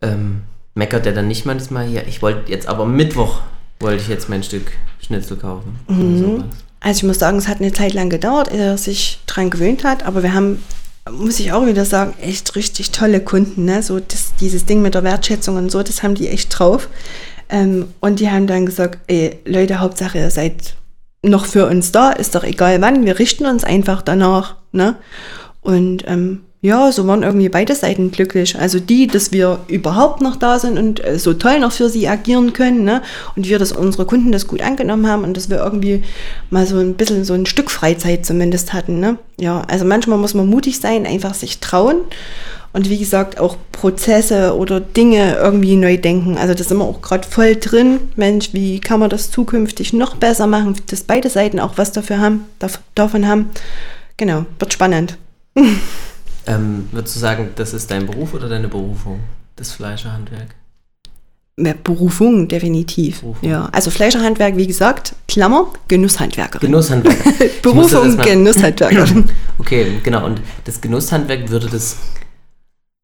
ähm meckert er dann nicht manchmal hier, ich wollte jetzt aber Mittwoch, wollte ich jetzt mein Stück Schnitzel kaufen. Mhm. Also ich muss sagen, es hat eine Zeit lang gedauert, ehe er sich dran gewöhnt hat, aber wir haben, muss ich auch wieder sagen, echt richtig tolle Kunden. Ne? So das, dieses Ding mit der Wertschätzung und so, das haben die echt drauf. Ähm, und die haben dann gesagt, ey, Leute, Hauptsache ihr seid noch für uns da, ist doch egal wann, wir richten uns einfach danach. Ne? Und ähm, ja, so waren irgendwie beide Seiten glücklich. Also die, dass wir überhaupt noch da sind und äh, so toll noch für sie agieren können, ne? Und wir, dass unsere Kunden das gut angenommen haben und dass wir irgendwie mal so ein bisschen so ein Stück Freizeit zumindest hatten, ne? Ja, also manchmal muss man mutig sein, einfach sich trauen. Und wie gesagt, auch Prozesse oder Dinge irgendwie neu denken. Also das sind wir auch gerade voll drin. Mensch, wie kann man das zukünftig noch besser machen, dass beide Seiten auch was dafür haben, davon haben. Genau, wird spannend. *laughs* Ähm, würdest du sagen, das ist dein Beruf oder deine Berufung? das Fleischerhandwerk? Mehr Berufung, definitiv. Berufung. Ja, also Fleischerhandwerk, wie gesagt, Klammer, Genusshandwerkerin. Genusshandwerk. *laughs* Ich muss das Berufung, Genusshandwerkerin. *clears throat* Okay, genau. Und das Genusshandwerk würde das.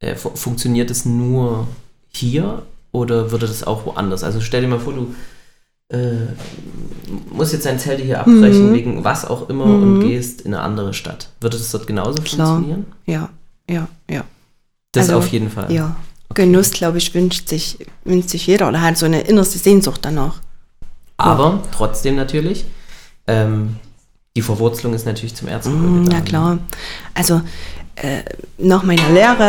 Äh, fu- funktioniert das nur hier oder würde das auch woanders? Also stell dir mal vor, du äh, musst jetzt dein Zelt hier abbrechen, Mhm. wegen was auch immer, und gehst in eine andere Stadt. Würde das dort genauso Klar. funktionieren? ja, ja, ja. Das Also, auf jeden Fall. Ja. Genuss, glaube ich, wünscht sich, wünscht sich jeder oder hat so eine innerste Sehnsucht danach. Aber trotzdem natürlich. Ähm, die Verwurzelung ist natürlich zum Erzgebirge. Mm, da. Na klar. Also äh, nach meiner Lehre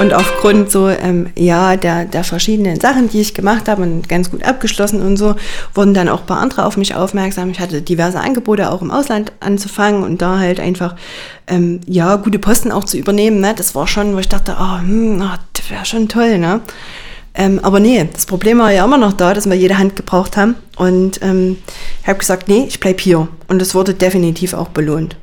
und aufgrund so, ähm, ja, der, der verschiedenen Sachen, die ich gemacht habe und ganz gut abgeschlossen und so, wurden dann auch ein paar andere auf mich aufmerksam. Ich hatte diverse Angebote auch im Ausland anzufangen und da halt einfach, ähm, ja, gute Posten auch zu übernehmen. Ne? Das war schon, wo ich dachte, oh, hm, ah, das wäre schon toll, ne? Ähm, aber nee, das Problem war ja immer noch da, dass wir jede Hand gebraucht haben. Und ähm, ich habe gesagt, nee, ich bleib hier. Und es wurde definitiv auch belohnt.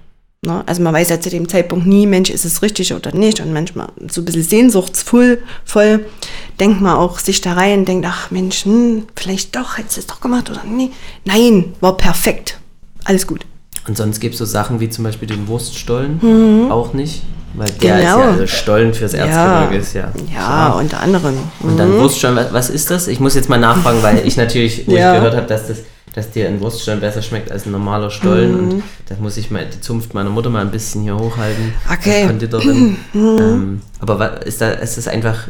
Ne? Also man weiß ja zu dem Zeitpunkt nie, Mensch, ist es richtig oder nicht. Und manchmal so ein bisschen sehnsuchtsvoll voll, denkt man auch sich da rein, denkt, ach Mensch, hm, vielleicht doch, hättest du es doch gemacht oder nee. Nein, war perfekt. Alles gut. Und sonst gibt es so Sachen wie zum Beispiel den Wurststollen auch nicht. Weil der Mhm. Genau. ist ja also Stollen fürs Erzgebirge ist ja. Ja, scharf. unter anderem. Und dann Wurststollen, was, was ist das? Ich muss jetzt mal nachfragen, weil ich natürlich, wo Ja. ich gehört habe, dass, das, dass dir ein Wurststollen besser schmeckt als ein normaler Stollen. Mhm. Und das muss ich mal die Zunft meiner Mutter mal ein bisschen hier hochhalten. Okay. Konditorin. Mhm. ähm, aber ist, da, ist das einfach.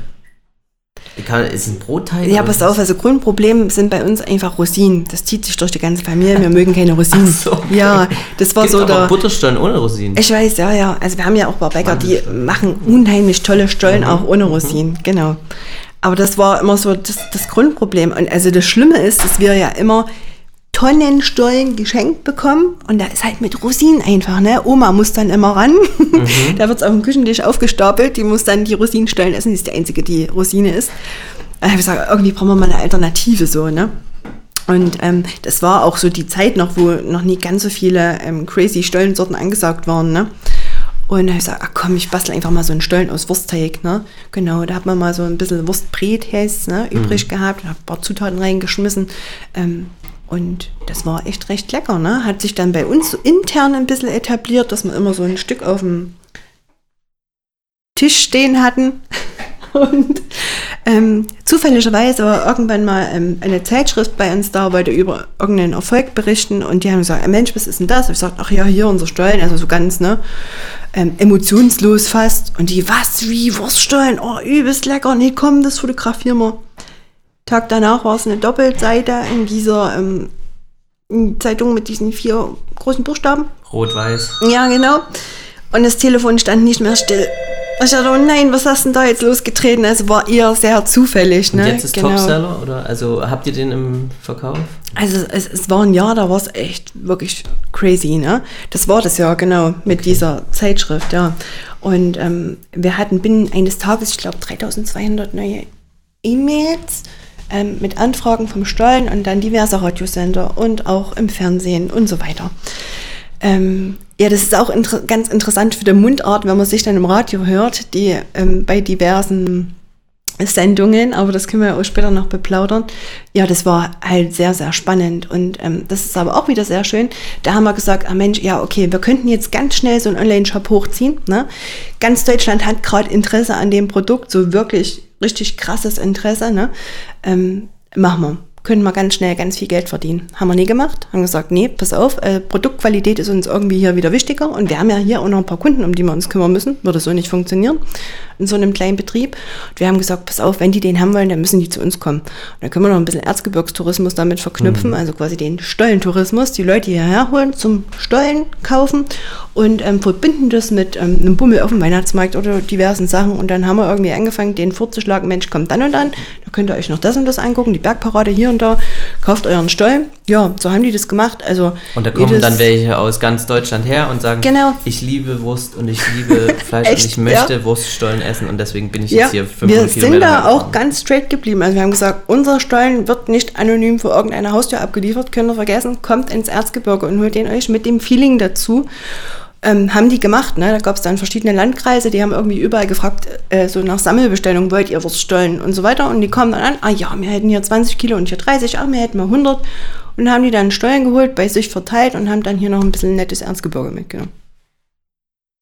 Kann, ist ein Brotteig? Ja, pass auf, also Grundproblem sind bei uns einfach Rosinen. Das zieht sich durch die ganze Familie. Wir *laughs* mögen keine Rosinen. Ach so. Ja, das war Gibt so der. Butterstollen ohne Rosinen. Ich weiß, ja, ja. Also wir haben ja auch ein paar Bäcker, die machen unheimlich tolle Stollen, auch ohne Rosinen, genau. Aber das war immer so das, das Grundproblem. Und also das Schlimme ist, dass wir ja immer Tonnenstollen geschenkt bekommen und da ist halt mit Rosinen einfach, ne? Oma muss dann immer ran. *laughs* da wird es auf dem Küchentisch aufgestapelt, die muss dann die Rosinenstollen essen, die ist die einzige, die Rosine ist. Da habe ich gesagt, irgendwie brauchen wir mal eine Alternative so, ne? Und ähm, das war auch so die Zeit noch, wo noch nie ganz so viele ähm, crazy Stollensorten angesagt waren, ne? Und da habe ich gesagt, ach komm, ich bastel einfach mal so einen Stollen aus Wurstteig, ne? Genau, da hat man mal so ein bisschen Wurstbret, heißt ne, übrig gehabt, habe ein paar Zutaten reingeschmissen. Ähm, und das war echt recht lecker, ne? Hat sich dann bei uns so intern ein bisschen etabliert, dass wir immer so ein Stück auf dem Tisch stehen hatten. *laughs* Und ähm, zufälligerweise war irgendwann mal ähm, eine Zeitschrift bei uns da, wollte über irgendeinen Erfolg berichten und die haben gesagt, "Ah, Mensch, was ist denn das? Und ich sagte, ach ja, hier unser Stollen, also so ganz, ne, ähm, emotionslos fast. Und die, was, wie, Wurststollen? Oh, übelst lecker. Nee, komm, das fotografieren wir. Tag danach war es eine Doppelseite in dieser ähm, Zeitung mit diesen vier großen Buchstaben. Rot-Weiß. Ja, genau. Und das Telefon stand nicht mehr still. Ich dachte, oh nein, was hast denn da jetzt losgetreten? Also war eher sehr zufällig. Und Ne? jetzt ist Topseller? Oder also habt ihr den im Verkauf? Also es, es war ein Jahr, da war es echt wirklich crazy, ne? Das war das Jahr, genau, mit dieser Zeitschrift, ja. Und ähm, wir hatten binnen eines Tages, ich glaube, 3200 neue E-Mails ähm, mit Anfragen vom Stollen und dann diverse Radiosender und auch im Fernsehen und so weiter. Ähm, ja, das ist auch inter ganz interessant für die Mundart, wenn man sich dann im Radio hört, die ähm, bei diversen Sendungen, aber das können wir auch später noch beplaudern. Ja, das war halt sehr, sehr spannend und ähm, das ist aber auch wieder sehr schön. Da haben wir gesagt, ah Mensch, ja, okay, wir könnten jetzt ganz schnell so einen Online-Shop hochziehen. Ne? Ganz Deutschland hat gerade Interesse an dem Produkt, so wirklich richtig krasses Interesse. Ne? Ähm, machen wir. Können wir ganz schnell ganz viel Geld verdienen. Haben wir nie gemacht. Haben gesagt, nee, pass auf, äh, Produktqualität ist uns irgendwie hier wieder wichtiger und wir haben ja hier auch noch ein paar Kunden, um die wir uns kümmern müssen. Würde so nicht funktionieren in so einem kleinen Betrieb. Und wir haben gesagt, pass auf, wenn die den haben wollen, dann müssen die zu uns kommen. Und dann können wir noch ein bisschen Erzgebirgstourismus damit verknüpfen, also quasi den Stollentourismus, die Leute hierher holen, zum Stollen kaufen und ähm, verbinden das mit ähm, einem Bummel auf dem Weihnachtsmarkt oder diversen Sachen. Und dann haben wir irgendwie angefangen, den vorzuschlagen, Mensch, kommt dann und dann, da könnt ihr euch noch das und das angucken, die Bergparade hier und da, kauft euren Stollen. Ja, so haben die das gemacht. Also Und da kommen dann welche aus ganz Deutschland her und sagen, Genau. ich liebe Wurst und ich liebe *laughs* Fleisch und Echt? ich möchte Ja. Wurststollen essen und deswegen bin ich Ja, jetzt hier wir 500 sind Kilometer da weit auch ganz straight geblieben. Also wir haben gesagt, unser Stollen wird nicht anonym vor irgendeiner Haustür abgeliefert, könnt ihr vergessen, kommt ins Erzgebirge und holt den euch mit dem Feeling dazu. Ähm, haben die gemacht, ne? Da gab es dann verschiedene Landkreise, die haben irgendwie überall gefragt, äh, so nach Sammelbestellung, wollt ihr Wurststollen und so weiter. Und die kommen dann an, ah ja, wir hätten hier 20 Kilo und hier 30, ah, wir hätten mal 100. Und haben die dann Stollen geholt, bei sich verteilt und haben dann hier noch ein bisschen nettes Erzgebirge mitgenommen.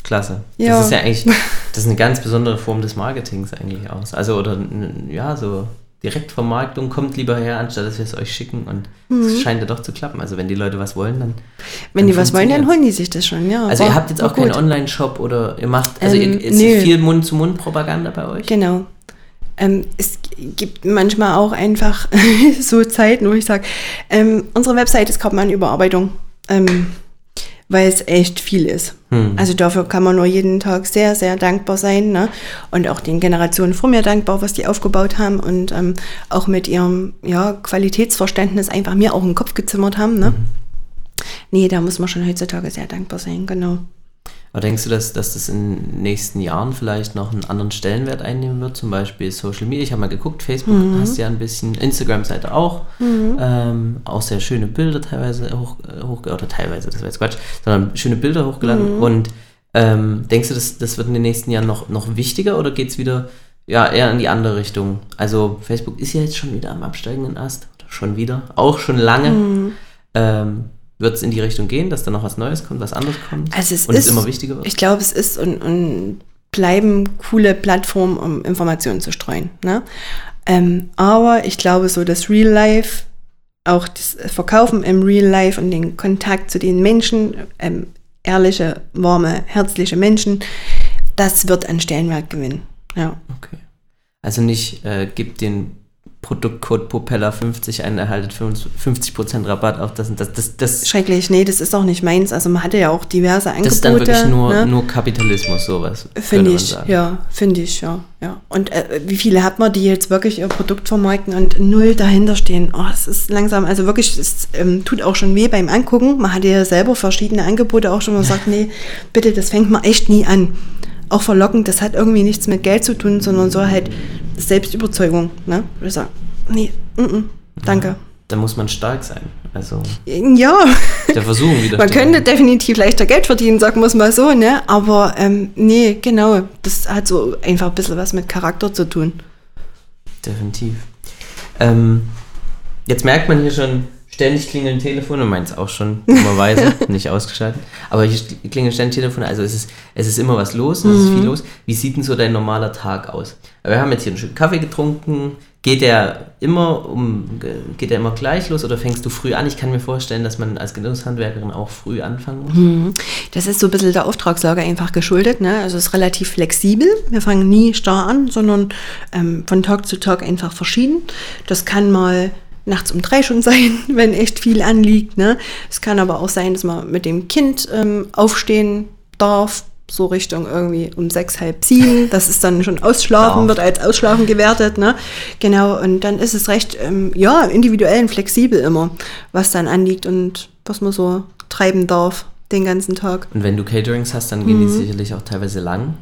Klasse. Ja. Das ist ja eigentlich, *laughs* das ist eine ganz besondere Form des Marketings eigentlich aus. Also, oder ja, so Direktvermarktung kommt lieber her, anstatt dass wir es euch schicken. Und es scheint ja doch zu klappen. Also, wenn die Leute was wollen, dann. Mhm. Wenn die dann was wollen, dann holen die sich das schon, ja. Also, War- ihr habt jetzt auch keinen. Online-Shop oder ihr macht, also, Ähm, ihr, ist nö. viel Mund-zu-Mund-Propaganda bei euch? Genau. Ähm, es gibt manchmal auch einfach *laughs* so Zeiten, wo ich sage, ähm, unsere Website ist gerade mal in Überarbeitung, ähm, weil es echt viel ist. Hm. Also dafür kann man nur jeden Tag sehr, sehr dankbar sein. Ne? Und auch den Generationen vor mir dankbar, was die aufgebaut haben und ähm, auch mit ihrem ja, Qualitätsverständnis einfach mir auch im Kopf gezimmert haben. Ne? Nee, da muss man schon heutzutage sehr dankbar sein, genau. Aber denkst du, dass, dass das in den nächsten Jahren vielleicht noch einen anderen Stellenwert einnehmen wird? Zum Beispiel Social Media. Ich habe mal geguckt, Facebook Mhm. hast ja ein bisschen, Instagram-Seite auch. Ähm, auch sehr schöne Bilder teilweise hoch, hoch oder teilweise, das war jetzt Quatsch, sondern schöne Bilder hochgeladen. Mhm. Und ähm, denkst du, das, das wird in den nächsten Jahren noch, noch wichtiger oder geht es wieder ja, eher in die andere Richtung? Also Facebook ist ja jetzt schon wieder am absteigenden Ast. Schon wieder. Auch schon lange. Mhm. Ähm, wird es in die Richtung gehen, dass da noch was Neues kommt, was anderes kommt? Also es und ist es immer wichtiger wird? Ich glaube, es ist und, und bleiben coole Plattformen, um Informationen zu streuen. Ne? Ähm, aber ich glaube, so das Real Life, auch das Verkaufen im Real Life und den Kontakt zu den Menschen, ähm, ehrliche, warme, herzliche Menschen, das wird an Stellenwert gewinnen. Ja. Okay. Also nicht, äh, gibt den Produktcode Propeller 50 ein, erhaltet 50% Rabatt auf das und das. Das, das, Schrecklich, nee, das ist auch nicht meins. Also man hatte ja auch diverse Angebote. das ist dann wirklich nur, ne? nur Kapitalismus, sowas. Finde man ich, ja, finde ich, ja, ja. Und äh, wie viele hat man, die jetzt wirklich ihr Produkt vermarkten und null dahinter stehen? Oh, es ist langsam, also wirklich, es ähm, tut auch schon weh beim Angucken. Man hatte ja selber verschiedene Angebote auch schon mal gesagt, *laughs* nee, bitte, das fängt man echt nie an. Auch verlockend, das hat irgendwie nichts mit Geld zu tun, sondern so halt Selbstüberzeugung, ne? Ich sag, nee, mm -mm, danke. Da muss man stark sein. Also Ja, der Versuchung *laughs* wieder. man könnte definitiv leichter Geld verdienen, sagen wir es mal so, ne? Aber ähm, nee, genau, das hat so einfach ein bisschen was mit Charakter zu tun. Definitiv. Ähm, jetzt merkt man hier schon, ständig klingeln Telefone, meins auch schon, dummerweise, *laughs* nicht ausgeschaltet. Aber hier klingeln ständig Telefone, also es ist, es ist immer was los, es Mhm. ist viel los. Wie sieht denn so dein normaler Tag aus? Wir haben jetzt hier einen schönen Kaffee getrunken. Geht der immer um, geht der immer gleich los oder fängst du früh an? Ich kann mir vorstellen, dass man als Genusshandwerkerin auch früh anfangen muss. Mhm. Das ist so ein bisschen der Auftragslage einfach geschuldet. Ne? Also es ist relativ flexibel. Wir fangen nie starr an, sondern ähm, von Tag zu Tag einfach verschieden. Das kann mal nachts um drei schon sein, *laughs* wenn echt viel anliegt. Ne? Es kann aber auch sein, dass man mit dem Kind ähm, aufstehen darf, so Richtung irgendwie um sechs, halb sieben. Das ist dann schon Ausschlafen, wird als Ausschlafen gewertet. Ne? Genau, und dann ist es recht, ähm, ja, individuell und flexibel immer, was dann anliegt und was man so treiben darf den ganzen Tag. Und wenn du Caterings hast, dann gehen Mhm. die sicherlich auch teilweise lang.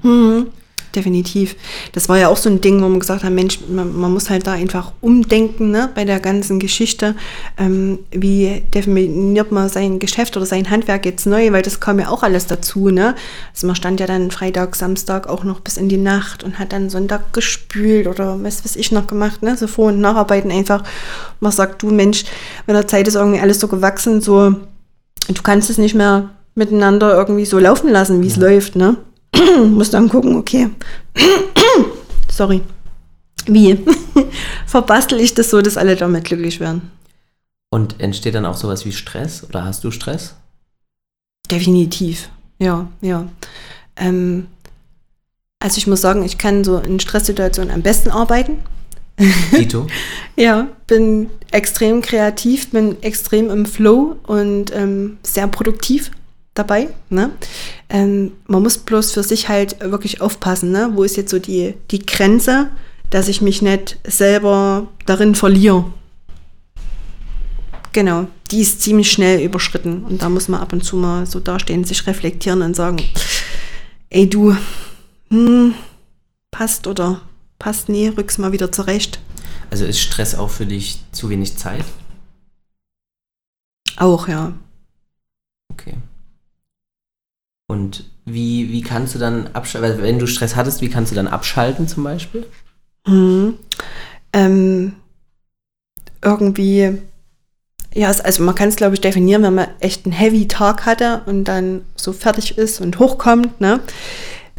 Definitiv. Das war ja auch so ein Ding, wo man gesagt hat, Mensch, man, man muss halt da einfach umdenken ne, bei der ganzen Geschichte. Ähm, wie definiert man sein Geschäft oder sein Handwerk jetzt neu, weil das kam ja auch alles dazu. Ne? Also man stand ja dann Freitag, Samstag auch noch bis in die Nacht und hat dann Sonntag gespült oder was weiß ich noch gemacht, ne? so Vor- und Nacharbeiten einfach. Man sagt, du Mensch, mit der Zeit ist irgendwie alles so gewachsen, so du kannst es nicht mehr miteinander irgendwie so laufen lassen, wie es läuft, ne? *clears throat* Muss dann gucken, okay. *clears throat* Sorry. Wie? *laughs* Verbastel ich das so, dass alle damit glücklich werden? Und entsteht dann auch sowas wie Stress oder hast du Stress? Definitiv. Ja, ja. Ähm, also ich muss sagen, ich kann so in Stresssituationen am besten arbeiten. *laughs* Dito? Ja, bin extrem kreativ, bin extrem im Flow und ähm, sehr produktiv dabei. Ne? Ähm, man muss bloß für sich halt wirklich aufpassen, ne? wo ist jetzt so die, die Grenze, dass ich mich nicht selber darin verliere. Genau, die ist ziemlich schnell überschritten und da muss man ab und zu mal so dastehen, sich reflektieren und sagen, ey du, hm, passt oder passt nie, rück's mal wieder zurecht. Also ist Stress auch für dich zu wenig Zeit? Auch, ja. Okay. Und wie, wie kannst du dann abschalten? Wenn du Stress hattest, wie kannst du dann abschalten zum Beispiel? Mhm. Ähm, irgendwie, ja, also man kann es, glaube ich, definieren, wenn man echt einen heavy Tag hatte und dann so fertig ist und hochkommt, ne?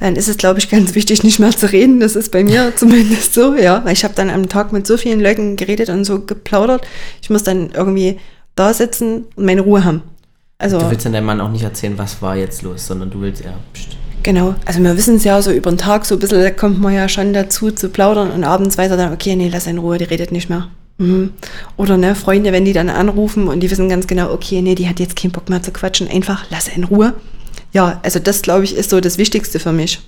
Dann ist es, glaube ich, *laughs* ganz wichtig, nicht mehr zu reden. Das ist bei mir *laughs* zumindest so, ja. Weil ich habe dann am Tag mit so vielen Leuten geredet und so geplaudert. Ich muss dann irgendwie da sitzen und meine Ruhe haben. Also, du willst dann deinem Mann auch nicht erzählen, was war jetzt los, sondern du willst ja. Pst. Genau, also wir wissen es ja so über den Tag, so ein bisschen da kommt man ja schon dazu zu plaudern und abends weiß er dann, okay, nee, lass in Ruhe, die redet nicht mehr. Mhm. Oder ne, Freunde, wenn die dann anrufen und die wissen ganz genau, okay, nee, die hat jetzt keinen Bock mehr zu quatschen, einfach lass in Ruhe. Ja, also das glaube ich ist so das Wichtigste für mich.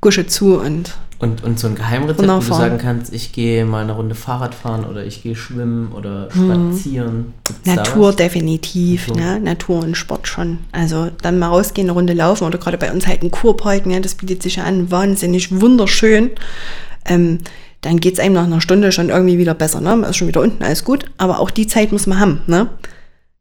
Gusche zu und. Und, und so ein Geheimrezept, wo du sagen kannst, ich gehe mal eine Runde Fahrrad fahren oder ich gehe schwimmen oder hm. spazieren. Gibt's Natur definitiv, Natur. Ne? Natur und Sport schon. Also dann mal rausgehen, eine Runde laufen oder gerade bei uns halt ein Kurpark, ne? das bietet sich an, wahnsinnig wunderschön. Ähm, dann geht es einem nach einer Stunde schon irgendwie wieder besser. Ne? Man ist schon wieder unten, alles gut. Aber auch die Zeit muss man haben. Ne?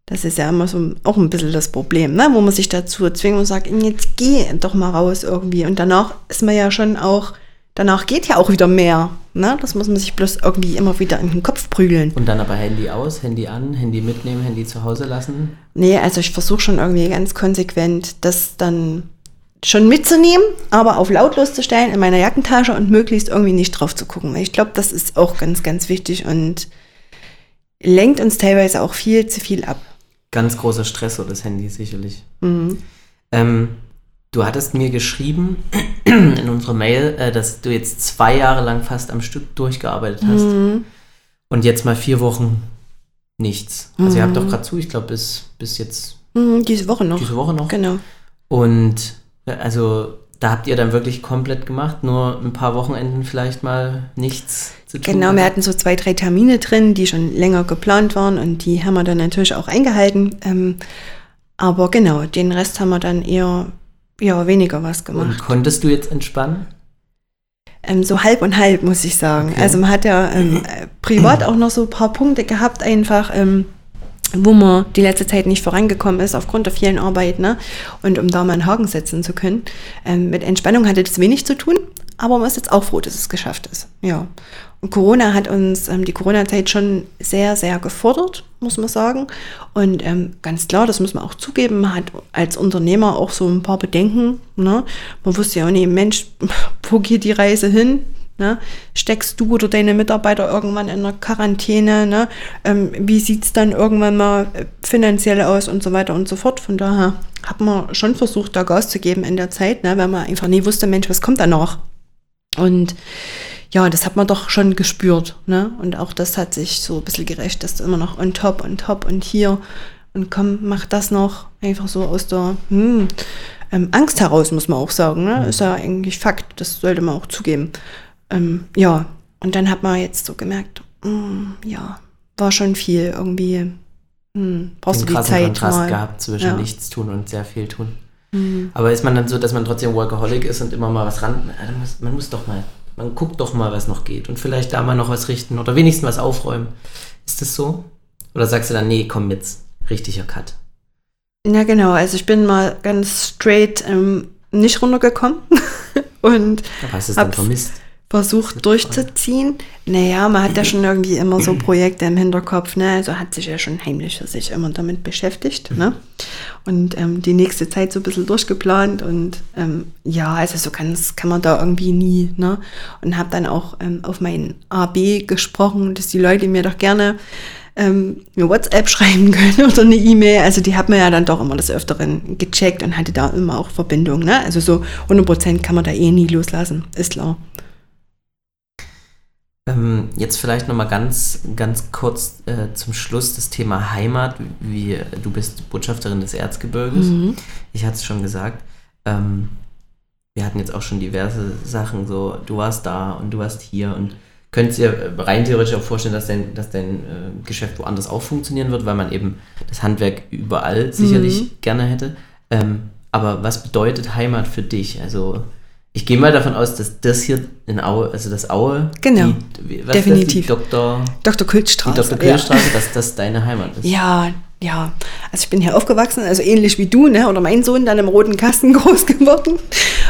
Das ist ja immer so auch ein bisschen das Problem, ne? wo man sich dazu zwingt und sagt, jetzt geh doch mal raus irgendwie. Und danach ist man ja schon auch, danach geht ja auch wieder mehr. Ne? Das muss man sich bloß irgendwie immer wieder in den Kopf prügeln. Und dann aber Handy aus, Handy an, Handy mitnehmen, Handy zu Hause lassen? Nee, also ich versuche schon irgendwie ganz konsequent, das dann schon mitzunehmen, aber auf lautlos zu stellen in meiner Jackentasche und möglichst irgendwie nicht drauf zu gucken. Ich glaube, das ist auch ganz, ganz wichtig und lenkt uns teilweise auch viel zu viel ab ganz großer Stress so das Handy sicherlich. Mhm. Ähm, du hattest mir geschrieben *clears throat* in unserer Mail, äh, dass du jetzt zwei Jahre lang fast am Stück durchgearbeitet hast mhm. und jetzt mal vier Wochen nichts. Also mhm. ihr habt doch gerade zu, ich glaube bis, bis jetzt. Mhm, diese Woche noch. Diese Woche noch. Genau. Und äh, also da habt ihr dann wirklich komplett gemacht, nur ein paar Wochenenden vielleicht mal nichts zu tun. Genau, wir hatten so zwei, drei Termine drin, die schon länger geplant waren und die haben wir dann natürlich auch eingehalten. Ähm, aber genau, den Rest haben wir dann eher, eher weniger was gemacht. Und konntest du jetzt entspannen? Ähm, so halb und halb, muss ich sagen. Okay. Also man hat ja ähm, äh, privat auch noch so ein paar Punkte gehabt, einfach. Ähm, wo man die letzte Zeit nicht vorangekommen ist aufgrund der vielen Arbeit. Ne? Und um da mal einen Haken setzen zu können. Ähm, mit Entspannung hatte das wenig zu tun, aber man ist jetzt auch froh, dass es geschafft ist. Ja. Corona hat uns ähm, die Corona-Zeit schon sehr, sehr gefordert, muss man sagen. Und ähm, ganz klar, das muss man auch zugeben, man hat als Unternehmer auch so ein paar Bedenken. Ne? Man wusste ja auch nicht, Mensch, *laughs* wo geht die Reise hin? Ne? Steckst du oder deine Mitarbeiter irgendwann in der Quarantäne? Ne? Ähm, wie sieht es dann irgendwann mal äh, finanziell aus und so weiter und so fort? Von daher hat man schon versucht, da Gas zu geben in der Zeit, ne? weil man einfach nie wusste, Mensch, was kommt da noch? Und ja, das hat man doch schon gespürt. Ne? Und auch das hat sich so ein bisschen gerecht, dass du immer noch on top, on top und hier und komm, mach das noch. Einfach so aus der hm, ähm, Angst heraus, muss man auch sagen. Ne? Ist ja eigentlich Fakt, das sollte man auch zugeben. Ähm, ja, und dann hat man jetzt so gemerkt, hm, ja, war schon viel irgendwie. Hm, brauchst Den du die Zeit Kontrast mal. gehabt zwischen ja. nichts tun und sehr viel tun. Mhm. Aber ist man dann so, dass man trotzdem Workaholic ist und immer mal was ran. Man muss doch mal, man guckt doch mal, was noch geht und vielleicht da mal noch was richten oder wenigstens was aufräumen. Ist das so? Oder sagst du dann, nee, komm jetzt, richtiger Cut? Ja, genau. Also ich bin mal ganz straight ähm, nicht runtergekommen *laughs* und. Aber hast du es dann vermisst? Versucht durchzuziehen. Naja, man hat ja schon irgendwie immer so *clears throat* Projekte im Hinterkopf, ne? Also hat sich ja schon heimlich für sich immer damit beschäftigt, ne? Und ähm, die nächste Zeit so ein bisschen durchgeplant und ähm, ja, also so ganz kann man da irgendwie nie, ne? Und habe dann auch ähm, auf mein AB gesprochen, dass die Leute mir doch gerne ähm, eine WhatsApp schreiben können *laughs* oder eine E-Mail. Also die hat man ja dann doch immer des Öfteren gecheckt und hatte da immer auch Verbindung. Ne? Also so 100% kann man da eh nie loslassen, ist klar. Ähm, jetzt vielleicht nochmal ganz, ganz kurz äh, zum Schluss das Thema Heimat. Wie, du bist Botschafterin des Erzgebirges. Mhm. Ich hatte es schon gesagt. Ähm, wir hatten jetzt auch schon diverse Sachen, so du warst da und du warst hier und könntest dir rein theoretisch auch vorstellen, dass dein, dass dein äh, Geschäft woanders auch funktionieren wird, weil man eben das Handwerk überall sicherlich mhm. gerne hätte. Ähm, aber was bedeutet Heimat für dich? Also ich gehe mal davon aus, dass das hier in Aue, also das Aue, genau, die, definitiv. Das, die Dr. Dr. Kultstraße, die Dr. Kultstraße, ja. dass das deine Heimat ist. Ja, ja. Also ich bin hier aufgewachsen, also ähnlich wie du, ne? oder mein Sohn, dann im roten Kasten *laughs* groß geworden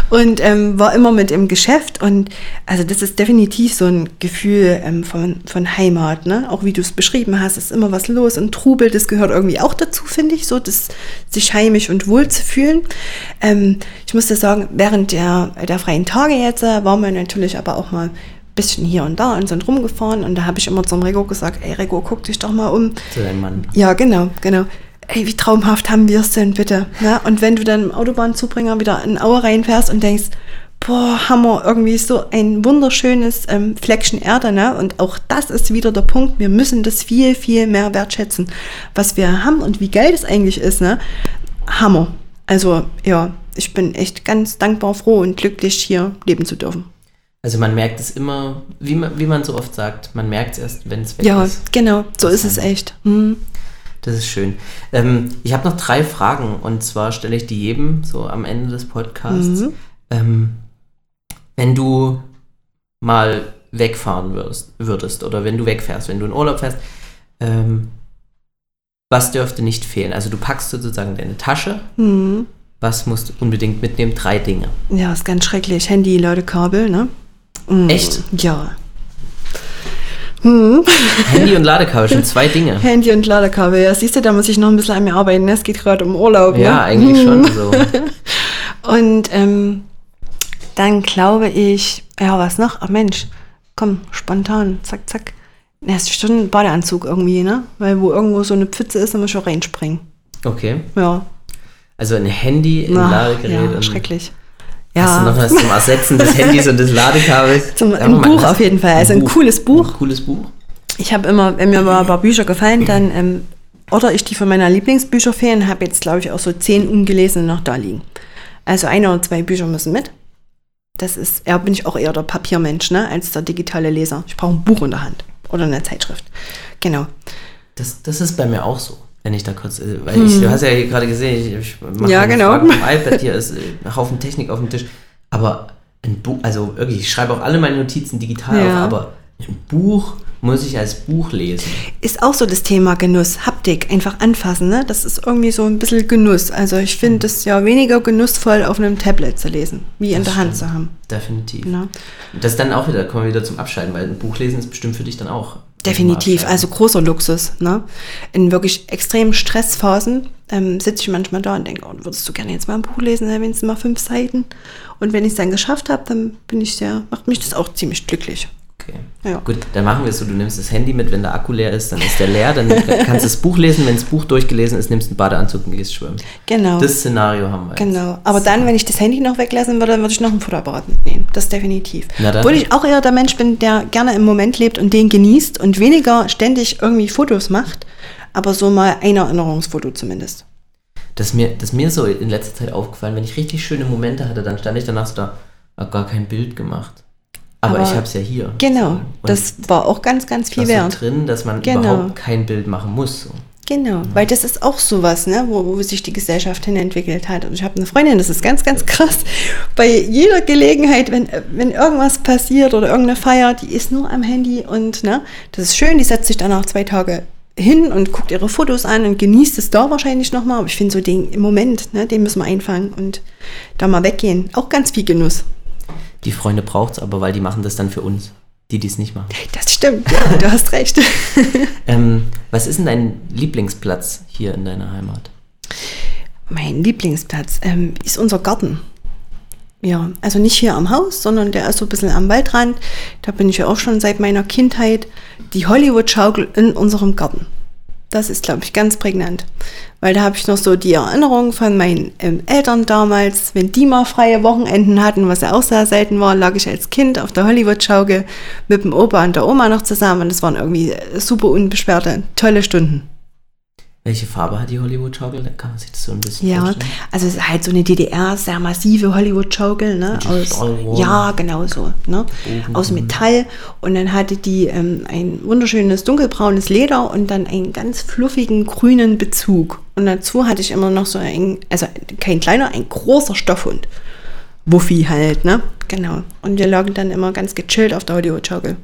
und ähm, war immer mit im Geschäft. Und also das ist definitiv so ein Gefühl ähm, von, von Heimat. Ne? Auch wie du es beschrieben hast, ist immer was los und Trubel, das gehört irgendwie auch dazu, finde ich, so das, sich heimisch und wohl zu fühlen. Ähm, ich muss das sagen, während der, der freien Tage jetzt äh, waren wir natürlich aber auch mal bisschen hier und da und sind rumgefahren und da habe ich immer zum Rego gesagt, ey Rego, guck dich doch mal um. Zu deinem Mann. Ja, genau, genau. Ey, wie traumhaft haben wir es denn bitte? Ja, und wenn du dann im Autobahnzubringer wieder in Aue reinfährst und denkst, boah, Hammer, irgendwie so ein wunderschönes ähm, Fleckchen Erde, ne? Und auch das ist wieder der Punkt, wir müssen das viel, viel mehr wertschätzen, was wir haben und wie geil das eigentlich ist, ne? Hammer. Also, ja, ich bin echt ganz dankbar, froh und glücklich, hier leben zu dürfen. Also man merkt es immer, wie man, wie man so oft sagt, man merkt es erst, wenn es weg ja, ist. Ja, genau, so das ist es echt. Mhm. Das ist schön. Ähm, ich habe noch drei Fragen und zwar stelle ich die jedem so am Ende des Podcasts. Mhm. Ähm, wenn du mal wegfahren würdest, würdest oder wenn du wegfährst, wenn du in Urlaub fährst, ähm, was dürfte nicht fehlen? Also du packst sozusagen deine Tasche. Mhm. Was musst du unbedingt mitnehmen? Drei Dinge. Ja, ist ganz schrecklich. Handy, Ladekabel, ne? Mhm. Echt? Ja. Hm. *laughs* Handy und Ladekabel, schon zwei Dinge. Handy und Ladekabel, ja. Siehst du, da muss ich noch ein bisschen an mir arbeiten. Ne? Es geht gerade um Urlaub. Ja, ne? eigentlich schon *laughs* so. und ähm, dann glaube ich, ja, was noch? Ach Mensch, komm, spontan, zack, zack. Ja, ist schon ein Badeanzug irgendwie, ne? Weil wo irgendwo so eine Pfütze ist, dann muss ich auch reinspringen. Okay. Ja. Also ein Handy, ein Ach, Ladegerät. Ja, schrecklich. Ja. Hast du noch was zum Ersetzen des Handys und des Ladekabels? Zum, ein Buch auf jeden Fall. Also ein, ein cooles Buch. Ein cooles Buch. Ich habe immer, wenn mir mal ein paar Bücher gefallen, dann ähm, order ich die von meiner Lieblingsbücher fehlen. Habe jetzt, glaube ich, auch so zehn ungelesene noch da liegen. Also ein oder zwei Bücher müssen mit. Das ist, ja, bin ich auch eher der Papiermensch, ne, als der digitale Leser. Ich brauche ein Buch in der Hand oder eine Zeitschrift. Genau. Das, das ist bei mir auch so wenn ich da kurz, äh, weil ich, du hm. hast ja hier gerade gesehen, ich, ich mache ja, genau. Fragen vom *laughs* iPad, hier ist äh, ein Haufen Technik auf dem Tisch, aber ein Buch, also wirklich, ich schreibe auch alle meine Notizen digital ja. auf, aber ein Buch muss ich als Buch lesen. Ist auch so das Thema Genuss, Haptik, einfach anfassen, ne? Das ist irgendwie so ein bisschen Genuss. Also ich finde es ja weniger genussvoll, auf einem Tablet zu lesen, wie das in der Hand zu haben. Definitiv. Ja. Das ist dann auch wieder, kommen wir wieder zum Abschalten, weil ein Buch lesen ist bestimmt für dich dann auch Definitiv, also großer Luxus. Ne? In wirklich extremen Stressphasen ähm, sitze ich manchmal da und denke, oh, würdest du gerne jetzt mal ein Buch lesen, wenigstens mal fünf Seiten. Und wenn ich es dann geschafft habe, dann bin ich sehr, macht mich das auch ziemlich glücklich. Okay. Ja. Gut, dann machen wir es so, du nimmst das Handy mit, wenn der Akku leer ist, dann ist der leer, dann *laughs* kannst du das Buch lesen, wenn das Buch durchgelesen ist, nimmst du einen Badeanzug und gehst schwimmen. Genau. Das Szenario haben wir Genau, aber so. dann, wenn ich das Handy noch weglassen würde, dann würde ich noch einen Fotoapparat mitnehmen, das definitiv. Obwohl ich auch eher der Mensch bin, der gerne im Moment lebt und den genießt und weniger ständig irgendwie Fotos macht, aber so mal ein Erinnerungsfoto zumindest. Das ist mir, das mir so in letzter Zeit aufgefallen, wenn ich richtig schöne Momente hatte, dann stand ich danach so da, hab gar kein Bild gemacht. Aber, Aber ich habe es ja hier. Genau, so. das war auch ganz, ganz viel wert. Drin, dass man genau. überhaupt kein Bild machen muss. So. Genau, ja. weil das ist auch sowas, ne, wo, wo sich die Gesellschaft hin entwickelt hat. Und ich habe eine Freundin, das ist ganz, ganz krass. Bei jeder Gelegenheit, wenn, wenn irgendwas passiert oder irgendeine Feier, die ist nur am Handy und ne, das ist schön, die setzt sich dann auch zwei Tage hin und guckt ihre Fotos an und genießt es da wahrscheinlich nochmal. Aber ich finde so den im Moment, ne, den müssen wir einfangen und da mal weggehen. Auch ganz viel Genuss. Die Freunde braucht es aber, weil die machen das dann für uns, die dies nicht machen. Das stimmt, ja, *laughs* du hast recht. *laughs* ähm, was ist denn dein Lieblingsplatz hier in deiner Heimat? Mein Lieblingsplatz ähm, ist unser Garten. Ja, also nicht hier am Haus, sondern der ist so ein bisschen am Waldrand. Da bin ich ja auch schon seit meiner Kindheit. Die Hollywood-Schaukel in unserem Garten. Das ist, glaube ich, ganz prägnant. Weil da habe ich noch so die Erinnerung von meinen ähm, Eltern damals, wenn die mal freie Wochenenden hatten, was ja auch sehr selten war, lag ich als Kind auf der Hollywood-Schaukel mit dem Opa und der Oma noch zusammen. Und das waren irgendwie super unbeschwerte, tolle Stunden. Welche Farbe hat die Hollywood-Schaukel? Da kann man sich das so ein bisschen ja, vorstellen. also es ist halt so eine DDR, sehr massive Hollywood-Schaukel, ne? Aus, ja, genau so, ne? Aus Metall. Und dann hatte die ähm, ein wunderschönes dunkelbraunes Leder und dann einen ganz fluffigen grünen Bezug. Und dazu hatte ich immer noch so ein, also kein kleiner, ein großer Stoffhund. Wuffi halt, ne? Genau. Und wir lagen dann immer ganz gechillt auf der Hollywood-Schaukel.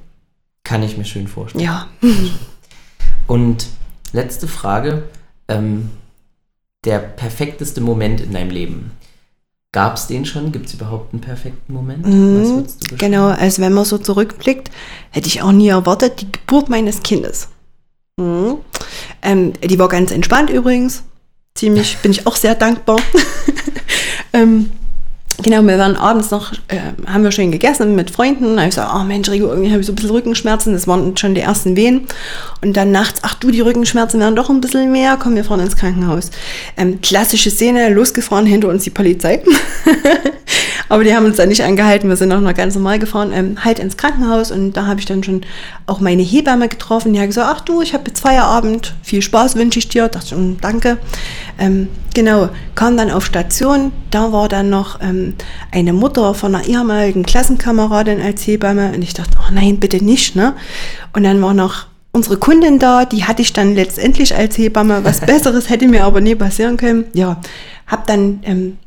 Kann ich mir schön vorstellen. Ja. *laughs* Und Letzte Frage. Ähm, der perfekteste Moment in deinem Leben. Gab es den schon? Gibt es überhaupt einen perfekten Moment? Mhm, genau, also wenn man so zurückblickt, hätte ich auch nie erwartet, die Geburt meines Kindes. Mhm. Ähm, die war ganz entspannt übrigens. Ziemlich, *laughs* bin ich auch sehr dankbar. *laughs* ähm, Genau, wir waren abends noch, äh, haben wir schön gegessen mit Freunden. Da ich gesagt, oh Mensch, Rigo, irgendwie habe ich so ein bisschen Rückenschmerzen. Das waren schon die ersten Wehen. Und dann nachts, ach du, die Rückenschmerzen werden doch ein bisschen mehr. Komm, wir fahren ins Krankenhaus. Ähm, klassische Szene, losgefahren, hinter uns die Polizei. *laughs* Aber die haben uns dann nicht angehalten. Wir sind auch noch ganz normal gefahren, ähm, halt ins Krankenhaus. Und da habe ich dann schon auch meine Hebamme getroffen. Die hat gesagt, ach du, ich habe jetzt Feierabend. Viel Spaß wünsche ich dir. Dachte ich, danke. Ähm, genau, kam dann auf Station. Da war dann noch ähm, eine Mutter von einer ehemaligen Klassenkameradin als Hebamme. Und ich dachte, oh nein, bitte nicht. Ne? Und dann war noch unsere Kundin da, die hatte ich dann letztendlich als Hebamme. Was *laughs* Besseres hätte mir aber nie passieren können. Ja, habe dann ähm,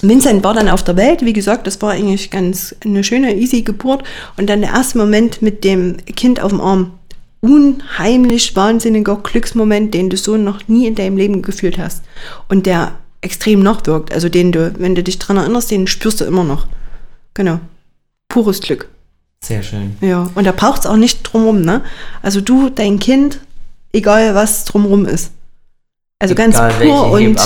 Vincent war dann auf der Welt, wie gesagt, das war eigentlich ganz eine schöne, easy Geburt. Und dann der erste Moment mit dem Kind auf dem Arm. Unheimlich wahnsinniger Glücksmoment, den du so noch nie in deinem Leben gefühlt hast. Und der extrem nachwirkt. Also den du, wenn du dich dran erinnerst, den spürst du immer noch. Genau. Pures Glück. Sehr schön. Ja, und da braucht es auch nicht drumrum, ne? Also du, dein Kind, egal was drumrum ist. Also Egal, ganz pur und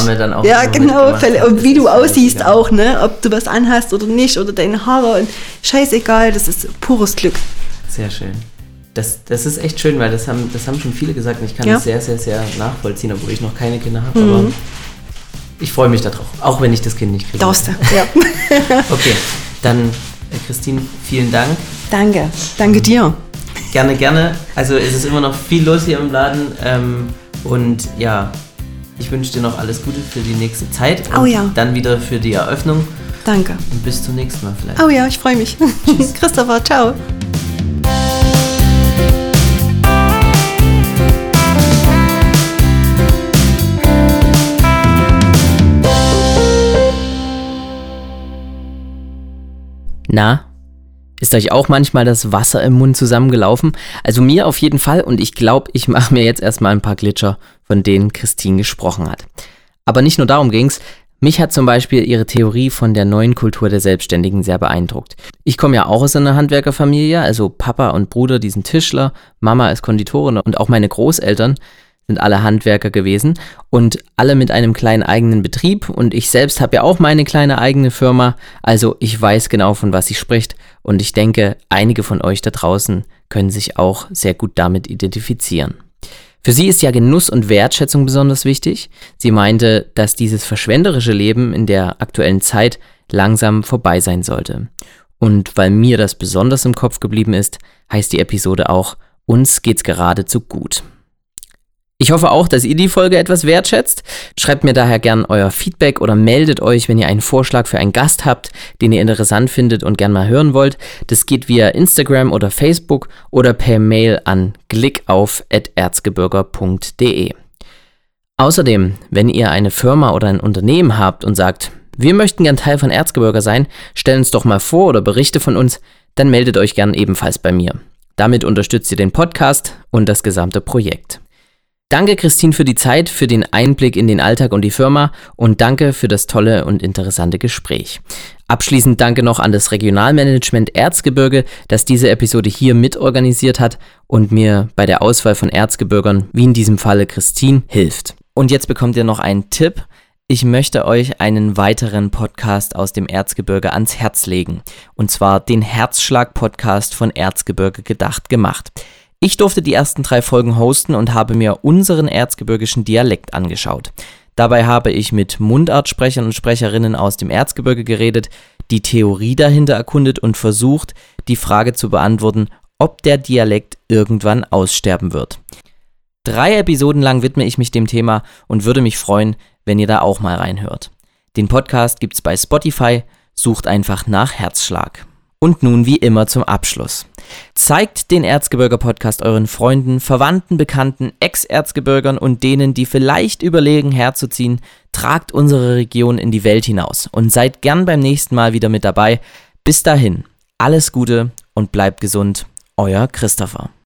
ja genau und wie du aussiehst egal. auch ne ob du was anhast oder nicht oder deine Haare und scheißegal das ist pures Glück sehr schön das, das ist echt schön weil das haben das haben schon viele gesagt und ich kann ja. das sehr sehr sehr nachvollziehen obwohl ich noch keine Kinder habe mhm. aber ich freue mich darauf auch wenn ich das Kind nicht kriege Darfst du *laughs* ja okay dann äh, Christine vielen Dank danke danke dir gerne gerne also es ist immer noch viel los hier im Laden ähm, und ja ich wünsche dir noch alles Gute für die nächste Zeit. Und oh ja. Dann wieder für die Eröffnung. Danke. Und bis zum nächsten Mal vielleicht. Oh ja, ich freue mich. Tschüss. *laughs* Christopher, ciao. Na, ist euch auch manchmal das Wasser im Mund zusammengelaufen? Also mir auf jeden Fall und ich glaube, ich mache mir jetzt erstmal ein paar Glitscher, von denen Christine gesprochen hat. Aber nicht nur darum ging's. Mich hat zum Beispiel ihre Theorie von der neuen Kultur der Selbstständigen sehr beeindruckt. Ich komme ja auch aus einer Handwerkerfamilie, also Papa und Bruder, die sind Tischler, Mama ist Konditorin und auch meine Großeltern sind alle Handwerker gewesen und alle mit einem kleinen eigenen Betrieb und ich selbst habe ja auch meine kleine eigene Firma, also ich weiß genau von was sie spricht und ich denke, einige von euch da draußen können sich auch sehr gut damit identifizieren. Für sie ist ja Genuss und Wertschätzung besonders wichtig. Sie meinte, dass dieses verschwenderische Leben in der aktuellen Zeit langsam vorbei sein sollte. Und weil mir das besonders im Kopf geblieben ist, heißt die Episode auch Uns geht's geradezu gut. Ich hoffe auch, dass ihr die Folge etwas wertschätzt. Schreibt mir daher gern euer Feedback oder meldet euch, wenn ihr einen Vorschlag für einen Gast habt, den ihr interessant findet und gern mal hören wollt. Das geht via Instagram oder Facebook oder per Mail an glickauf.erzgebirger.de. Außerdem, wenn ihr eine Firma oder ein Unternehmen habt und sagt, wir möchten gern Teil von Erzgebirger sein, stellen uns doch mal vor oder berichte von uns, dann meldet euch gern ebenfalls bei mir. Damit unterstützt ihr den Podcast und das gesamte Projekt. Danke, Christine, für die Zeit, für den Einblick in den Alltag und die Firma und danke für das tolle und interessante Gespräch. Abschließend danke noch an das Regionalmanagement Erzgebirge, das diese Episode hier mitorganisiert hat und mir bei der Auswahl von Erzgebirgern, wie in diesem Falle Christine, hilft. Und jetzt bekommt ihr noch einen Tipp. Ich möchte euch einen weiteren Podcast aus dem Erzgebirge ans Herz legen. Und zwar den Herzschlag-Podcast von Erzgebirge gedacht gemacht. Ich durfte die ersten drei Folgen hosten und habe mir unseren erzgebirgischen Dialekt angeschaut. Dabei habe ich mit Mundartsprechern und Sprecherinnen aus dem Erzgebirge geredet, die Theorie dahinter erkundet und versucht, die Frage zu beantworten, ob der Dialekt irgendwann aussterben wird. Drei Episoden lang widme ich mich dem Thema und würde mich freuen, wenn ihr da auch mal reinhört. Den Podcast gibt's bei Spotify, sucht einfach nach Herzschlag. Und nun wie immer zum Abschluss. Zeigt den Erzgebirger Podcast euren Freunden, Verwandten, Bekannten, Ex-Erzgebirgern und denen, die vielleicht überlegen, herzuziehen. Tragt unsere Region in die Welt hinaus und seid gern beim nächsten Mal wieder mit dabei. Bis dahin, alles Gute und bleibt gesund. Euer Christopher.